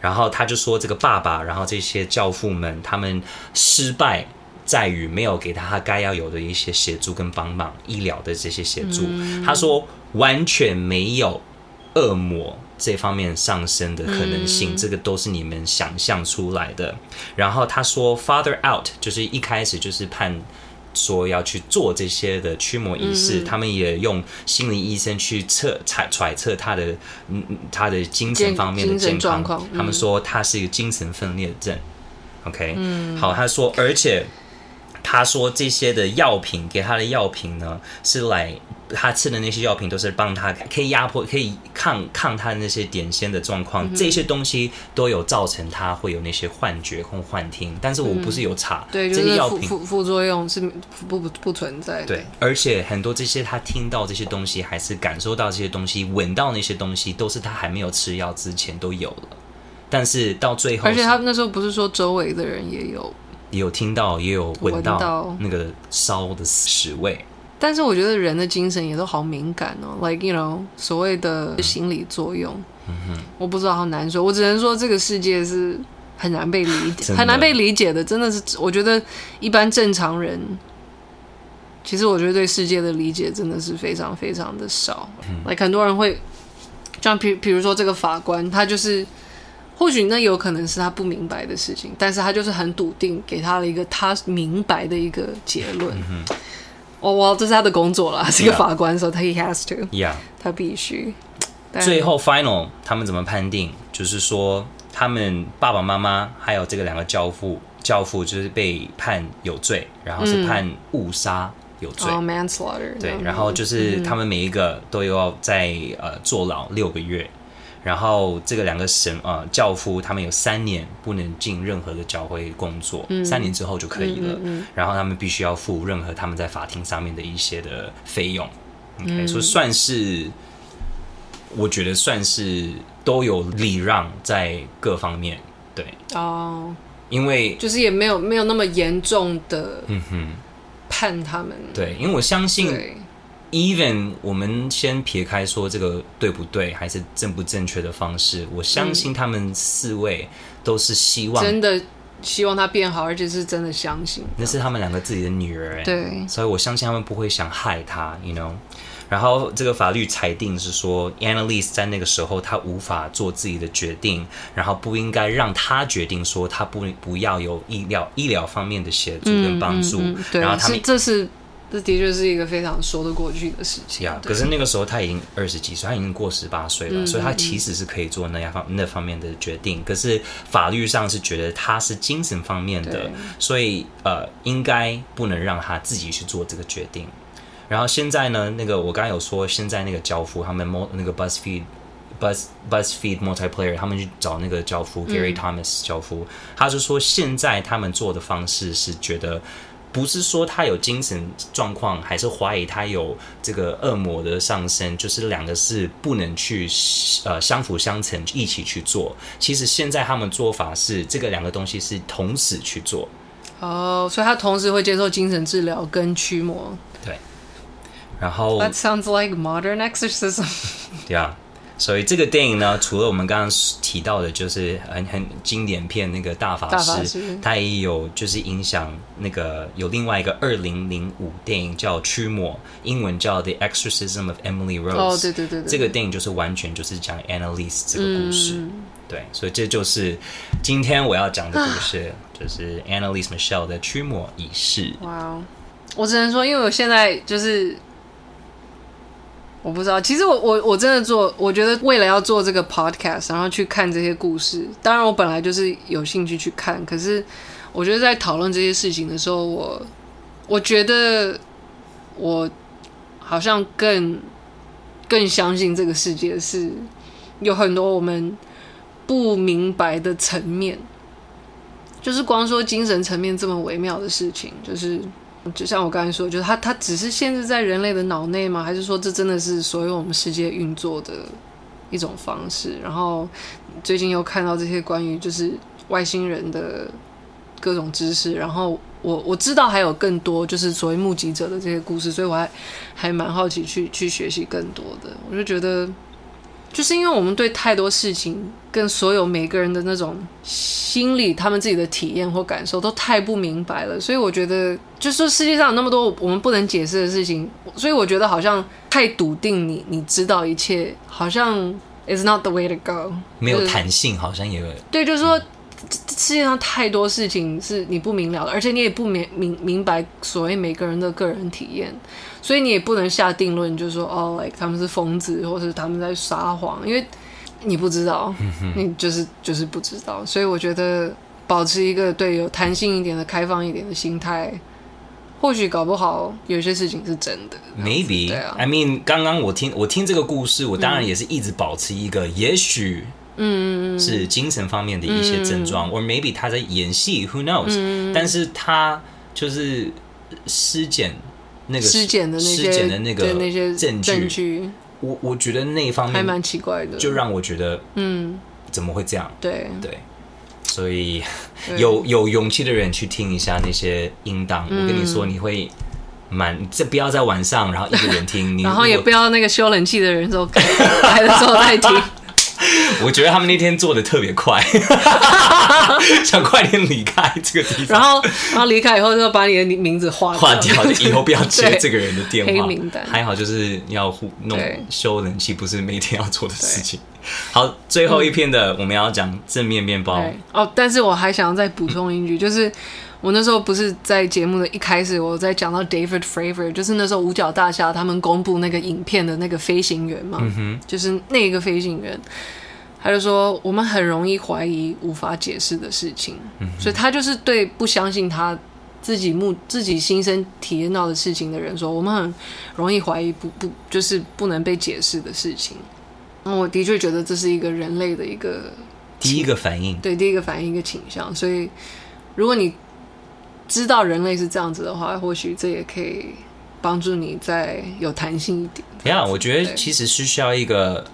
然后他就说这个爸爸，然后这些教父们他们失败在于没有给他他该要有的一些协助跟帮忙，医疗的这些协助。他说完全没有恶魔。”这方面上升的可能性，嗯，这个都是你们想象出来的。然后他说，Father out，就是一开始就是判说要去做这些的驱魔仪式，嗯，他们也用心理医生去测揣揣测他的嗯他的精神方面的健康。嗯，他们说他是一个精神分裂症。OK，嗯，好，他说，而且他说这些的药品给他的药品呢是来。他吃的那些药品都是帮他可以压迫、可以抗抗他的那些点线的状况，嗯，这些东西都有造成他会有那些幻觉或幻听。但是我不是有查，嗯、对，这些药品副副作用是不不不存在的。对，而且很多这些他听到这些东西，还是感受到这些东西，闻到那些东西，都是他还没有吃药之前都有了。但是到最后，而且他那时候不是说周围的人也有也有听到，也有闻到那个烧的屎味。但是我觉得人的精神也都好敏感哦，like you know，所谓的心理作用，我不知道，好难说。我只能说这个世界是很难被理解，很难被理解的。真的是，我觉得一般正常人，其实我觉得对世界的理解真的是非常非常的少。嗯，like 很多人会，像比比如说这个法官，他就是或许那有可能是他不明白的事情，但是他就是很笃定给他了一个他明白的一个结论。嗯哦，哇，这是他的工作了，是一个法官，所以他 he has to，yeah，他必须。最后 final 他们怎么判定？就是说，他们爸爸妈妈还有这个两个教父，教父就是被判有罪，然后是判误杀有罪，哦，manslaughter，对，然后就是他们每一个都要在呃坐牢六个月。然后这个两个神呃教父，他们有三年不能进任何的教会工作，嗯、三年之后就可以了。嗯嗯嗯、然后他们必须要付任何他们在法庭上面的一些的费用。OK，所以算是我觉得算是都有礼让在各方面。对哦，因为就是也没有没有那么严重的嗯哼判他们。对，因为我相信。Even 我们先撇开说这个对不对，还是正不正确的方式，我相信他们四位都是希望真的希望他变好，而且是真的相信。那是他们两个自己的女儿，对，所以我相信他们不会想害他，you know。然后这个法律裁定是说，Annalise 在那个时候他无法做自己的决定，然后不应该让他决定说他不不要有医疗医疗方面的协助跟帮助。嗯嗯嗯、对，然后他们这是。这的确是一个非常说得过去的事情。呀，可是那个时候他已经二十几岁，他已经过十八岁了，嗯，所以他其实是可以做那样方那方面的决定。可是法律上是觉得他是精神方面的，所以呃，应该不能让他自己去做这个决定。然后现在呢，那个我刚才有说，现在那个教父他们那个 BuzzFeed Buzz BuzzFeed Multiplayer，他们去找那个教父，嗯、Gary Thomas 教父，他就说现在他们做的方式是觉得。不是说他有精神状况，还是怀疑他有这个恶魔的上身，就是两个是不能去呃相辅相成一起去做。其实现在他们做法是这个两个东西是同时去做。哦，所以他同时会接受精神治疗跟驱魔。对。然后 That sounds like modern exorcism。对啊。所以这个电影呢，除了我们刚刚提到的，就是很很经典片那个大法师，它也有就是影响那个有另外一个二零零五电影叫《驱魔》，英文叫《The Exorcism of Emily Rose》。哦，对对对，对，这个电影就是完全就是讲 Annalise 这个故事。嗯、对，所以这就是今天我要讲的故事，就是 Annalise Michelle 的驱魔仪式。哇，我只能说，因为我现在就是。我不知道，其实我我我真的做，我觉得为了要做这个 podcast，然后去看这些故事，当然我本来就是有兴趣去看，可是我觉得在讨论这些事情的时候，我我觉得我好像更更相信这个世界是有很多我们不明白的层面，就是光说精神层面这么微妙的事情，就是。就像我刚才说，就是它，它只是限制在人类的脑内吗？还是说这真的是所有我们世界运作的一种方式？然后最近又看到这些关于就是外星人的各种知识，然后我我知道还有更多就是所谓目击者的这些故事，所以我还还蛮好奇去去学习更多的。我就觉得。就是因为我们对太多事情跟所有每个人的那种心理，他们自己的体验或感受都太不明白了，所以我觉得，就是说世界上有那么多我们不能解释的事情，所以我觉得好像太笃定你，你知道一切，好像 is not the way to go，没有弹性，好像也有对，就是说。世界上太多事情是你不明了的，而且你也不明明明白所谓每个人的个人体验，所以你也不能下定论，就是说哦，like 他们是疯子，或是他们在撒谎，因为你不知道，你就是就是不知道。所以我觉得保持一个对有弹性一点的、开放一点的心态，或许搞不好有些事情是真的。Maybe，对啊。I mean，刚刚我听我听这个故事，我当然也是一直保持一个，也许。嗯，是精神方面的一些症状，，or、maybe 他在演戏，Who knows？、嗯、但是他就是尸检那个尸检的那些尸检的那个那些证据，证据。我我觉得那一方面还蛮奇怪的，就让我觉得，嗯，怎么会这样？对。对，所以有有勇气的人去听一下那些音档，我跟你说，你会蛮这不要在晚上，然后一个人听，你然后也不要那个修冷气的人说来的时候再听。我觉得他们那天做的特别快，想快点离开这个地方。然后，然后离开以后就把你的名字划划掉，以后 不要接这个人的电话。黑名单。还好就是要弄修冷气，不是每天要做的事情。好，最后一篇的我们要讲正面面包。哦，但是我还想要再补充一句，就是我那时候不是在节目的一开始，我在讲到 David Fravor，就是那时候五角大厦他们公布那个影片的那个飞行员嘛，嗯哼，就是那个飞行员。他就说，我们很容易怀疑无法解释的事情，嗯、所以他就是对不相信他自己目自己亲身体验到的事情的人说，我们很容易怀疑不不就是不能被解释的事情。那我的确觉得这是一个人类的一个第一个反应，对，第一个反应一个倾向。所以如果你知道人类是这样子的话，或许这也可以帮助你再有弹性一点。呀，我觉得其实是需要一个。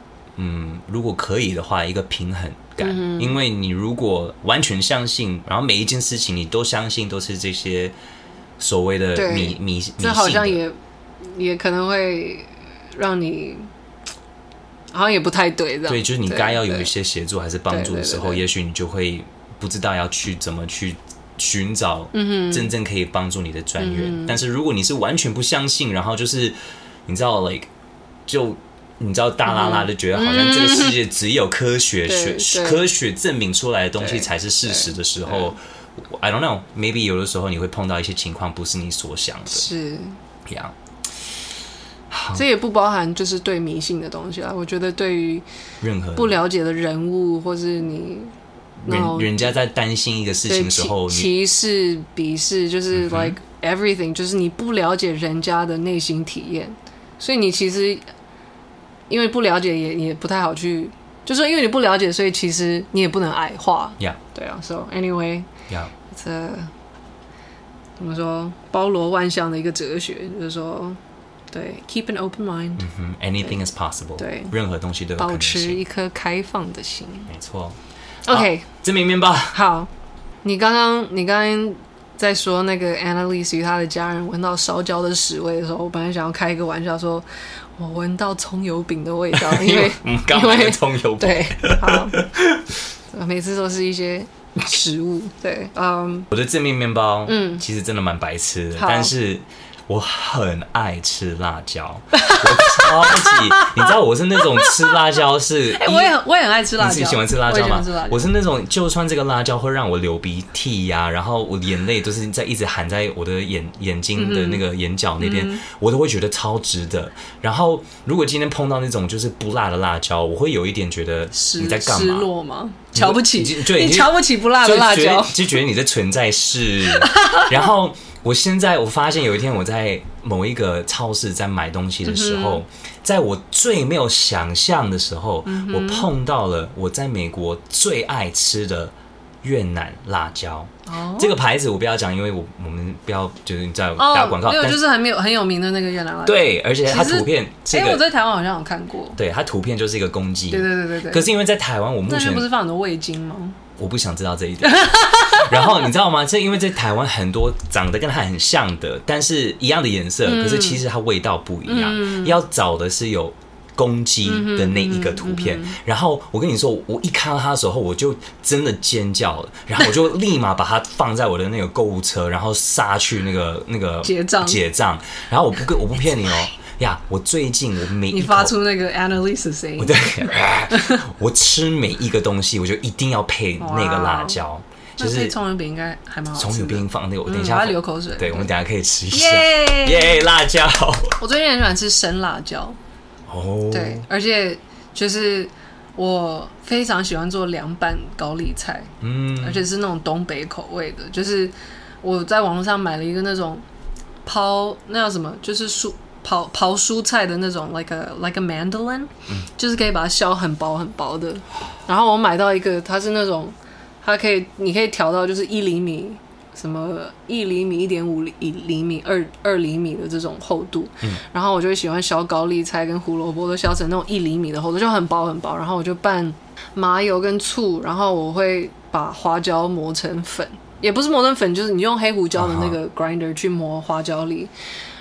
嗯，如果可以的话，一个平衡感，嗯、因为你如果完全相信，然后每一件事情你都相信，都是这些所谓的迷迷这好像也也可能会让你好像也不太对，对，就是你该要有一些协助还是帮助的时候，也许你就会不知道要去怎么去寻找真正可以帮助你的专员。嗯、但是如果你是完全不相信，然后就是你知道，like 就。你知道大啦啦就觉得好像这个世界只有科学科学证明出来的东西才是事实的时候，I don't know，maybe 有的时候你会碰到一些情况不是你所想的，是这样。这也不包含就是对迷信的东西啊。我觉得对于任何不了解的人物，或是你人人家在担心一个事情的时候，歧视、鄙视，就是 like everything，就是你不了解人家的内心体验，所以你其实。因为不了解也也不太好去，就是说因为你不了解，所以其实你也不能矮化。Yeah. 对啊。So anyway, yeah. 这怎么说包罗万象的一个哲学，就是说，对，keep an open mind. 嗯 Anything is possible. 对，任何东西都有。保持一颗开放的心。没错。OK，正面面包。好，你刚刚你刚刚在说那个 Annalise 与他的家人闻到烧焦的屎味的时候，我本来想要开一个玩笑说，我闻到葱油饼的味道，因为嗯，刚买的葱油饼，对，好，每次都是一些食物，对，嗯，我的正面面包，嗯，其实真的蛮白痴的，但是。我很爱吃辣椒，我超级，你知道我是那种吃辣椒是，哎、欸，我也很我也很爱吃辣椒，你喜欢吃辣椒吗？我，我是那种，就算这个辣椒会让我流鼻涕呀、啊，然后我眼泪都是在一直含在我的眼眼睛的那个眼角那边，嗯、我都会觉得超值的。然后如果今天碰到那种就是不辣的辣椒，我会有一点觉得你在干嘛？失落吗？瞧不起？对，你瞧不起不辣的辣椒，就觉得你的存在是，然后。我现在我发现有一天我在某一个超市在买东西的时候，在我最没有想象的时候，我碰到了我在美国最爱吃的越南辣椒。这个牌子我不要讲，因为我我们不要就是你在打广告。没有，就是很没有很有名的那个越南辣椒。对，而且它图片，哎，我在台湾好像有看过。对，它图片就是一个公鸡。对对对对对。可是因为在台湾，我目前不是放很多味精吗？我不想知道这一点。然后你知道吗？这因为在台湾很多长得跟它很像的，但是一样的颜色，可是其实它味道不一样。嗯、要找的是有公鸡的那一个图片。然后我跟你说，我一看到它的时候，我就真的尖叫了。然后我就 立马把它放在我的那个购物车，然后杀去那个那个结账结账。然后我不跟我不骗你哦。呀，我最近我每一你发出那个 Annalise 声音，对，我吃每一个东西，我就一定要配那个辣椒就是葱油饼应该还蛮好。葱油饼放那个，我等一下、嗯、流口水。对，我们等一下可以吃一下。耶，辣椒！我最近很喜欢吃生辣椒。哦。Oh. 对，而且就是我非常喜欢做凉拌高丽菜，嗯，而且是那种东北口味的。就是我在网络上买了一个那种抛，那叫什么？就是蔬。刨刨蔬菜的那种，like a like a mandolin，、嗯、就是可以把它削很薄很薄的。然后我买到一个，它是那种，它可以，你可以调到就是一厘米，什么一厘米、一点五厘厘米、二二厘米的这种厚度。嗯、然后我就会喜欢削高丽菜跟胡萝卜都削成那种一厘米的厚度，就很薄很薄。然后我就拌麻油跟醋，然后我会把花椒磨成粉，也不是磨成粉，就是你用黑胡椒的那个 grinder 去磨花椒粒。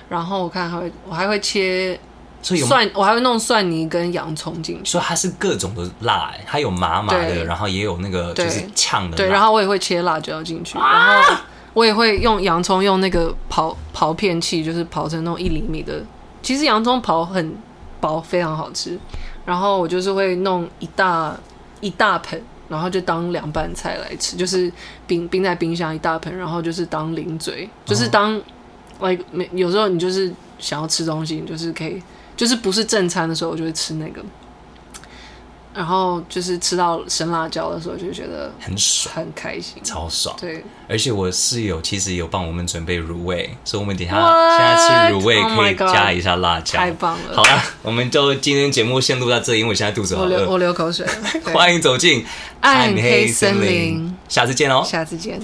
然后我看还会，我还会切蒜，我还会弄蒜泥跟洋葱进去。所以它是各种的辣，它有麻麻的，然后也有那个就是呛的。对，然后我也会切辣椒进去，然后我也会用洋葱用那个刨刨片器，就是刨成那种一厘米的。其实洋葱刨很薄，非常好吃。然后我就是会弄一大一大盆，然后就当凉拌菜来吃，就是冰冰在冰箱一大盆，然后就是当零嘴，就是当。like 没有时候你就是想要吃东西，你就是可以，就是不是正餐的时候，我就会吃那个。然后就是吃到生辣椒的时候，就觉得很爽，很开心，超爽。对，而且我室友其实有帮我们准备卤味，所以我们等下现在吃卤味可以加一下辣椒，太棒了。好了，我们就今天节目先录到这里，因为我现在肚子好饿，我流我流口水。欢迎走进暗黑森林，下次见哦，下次见。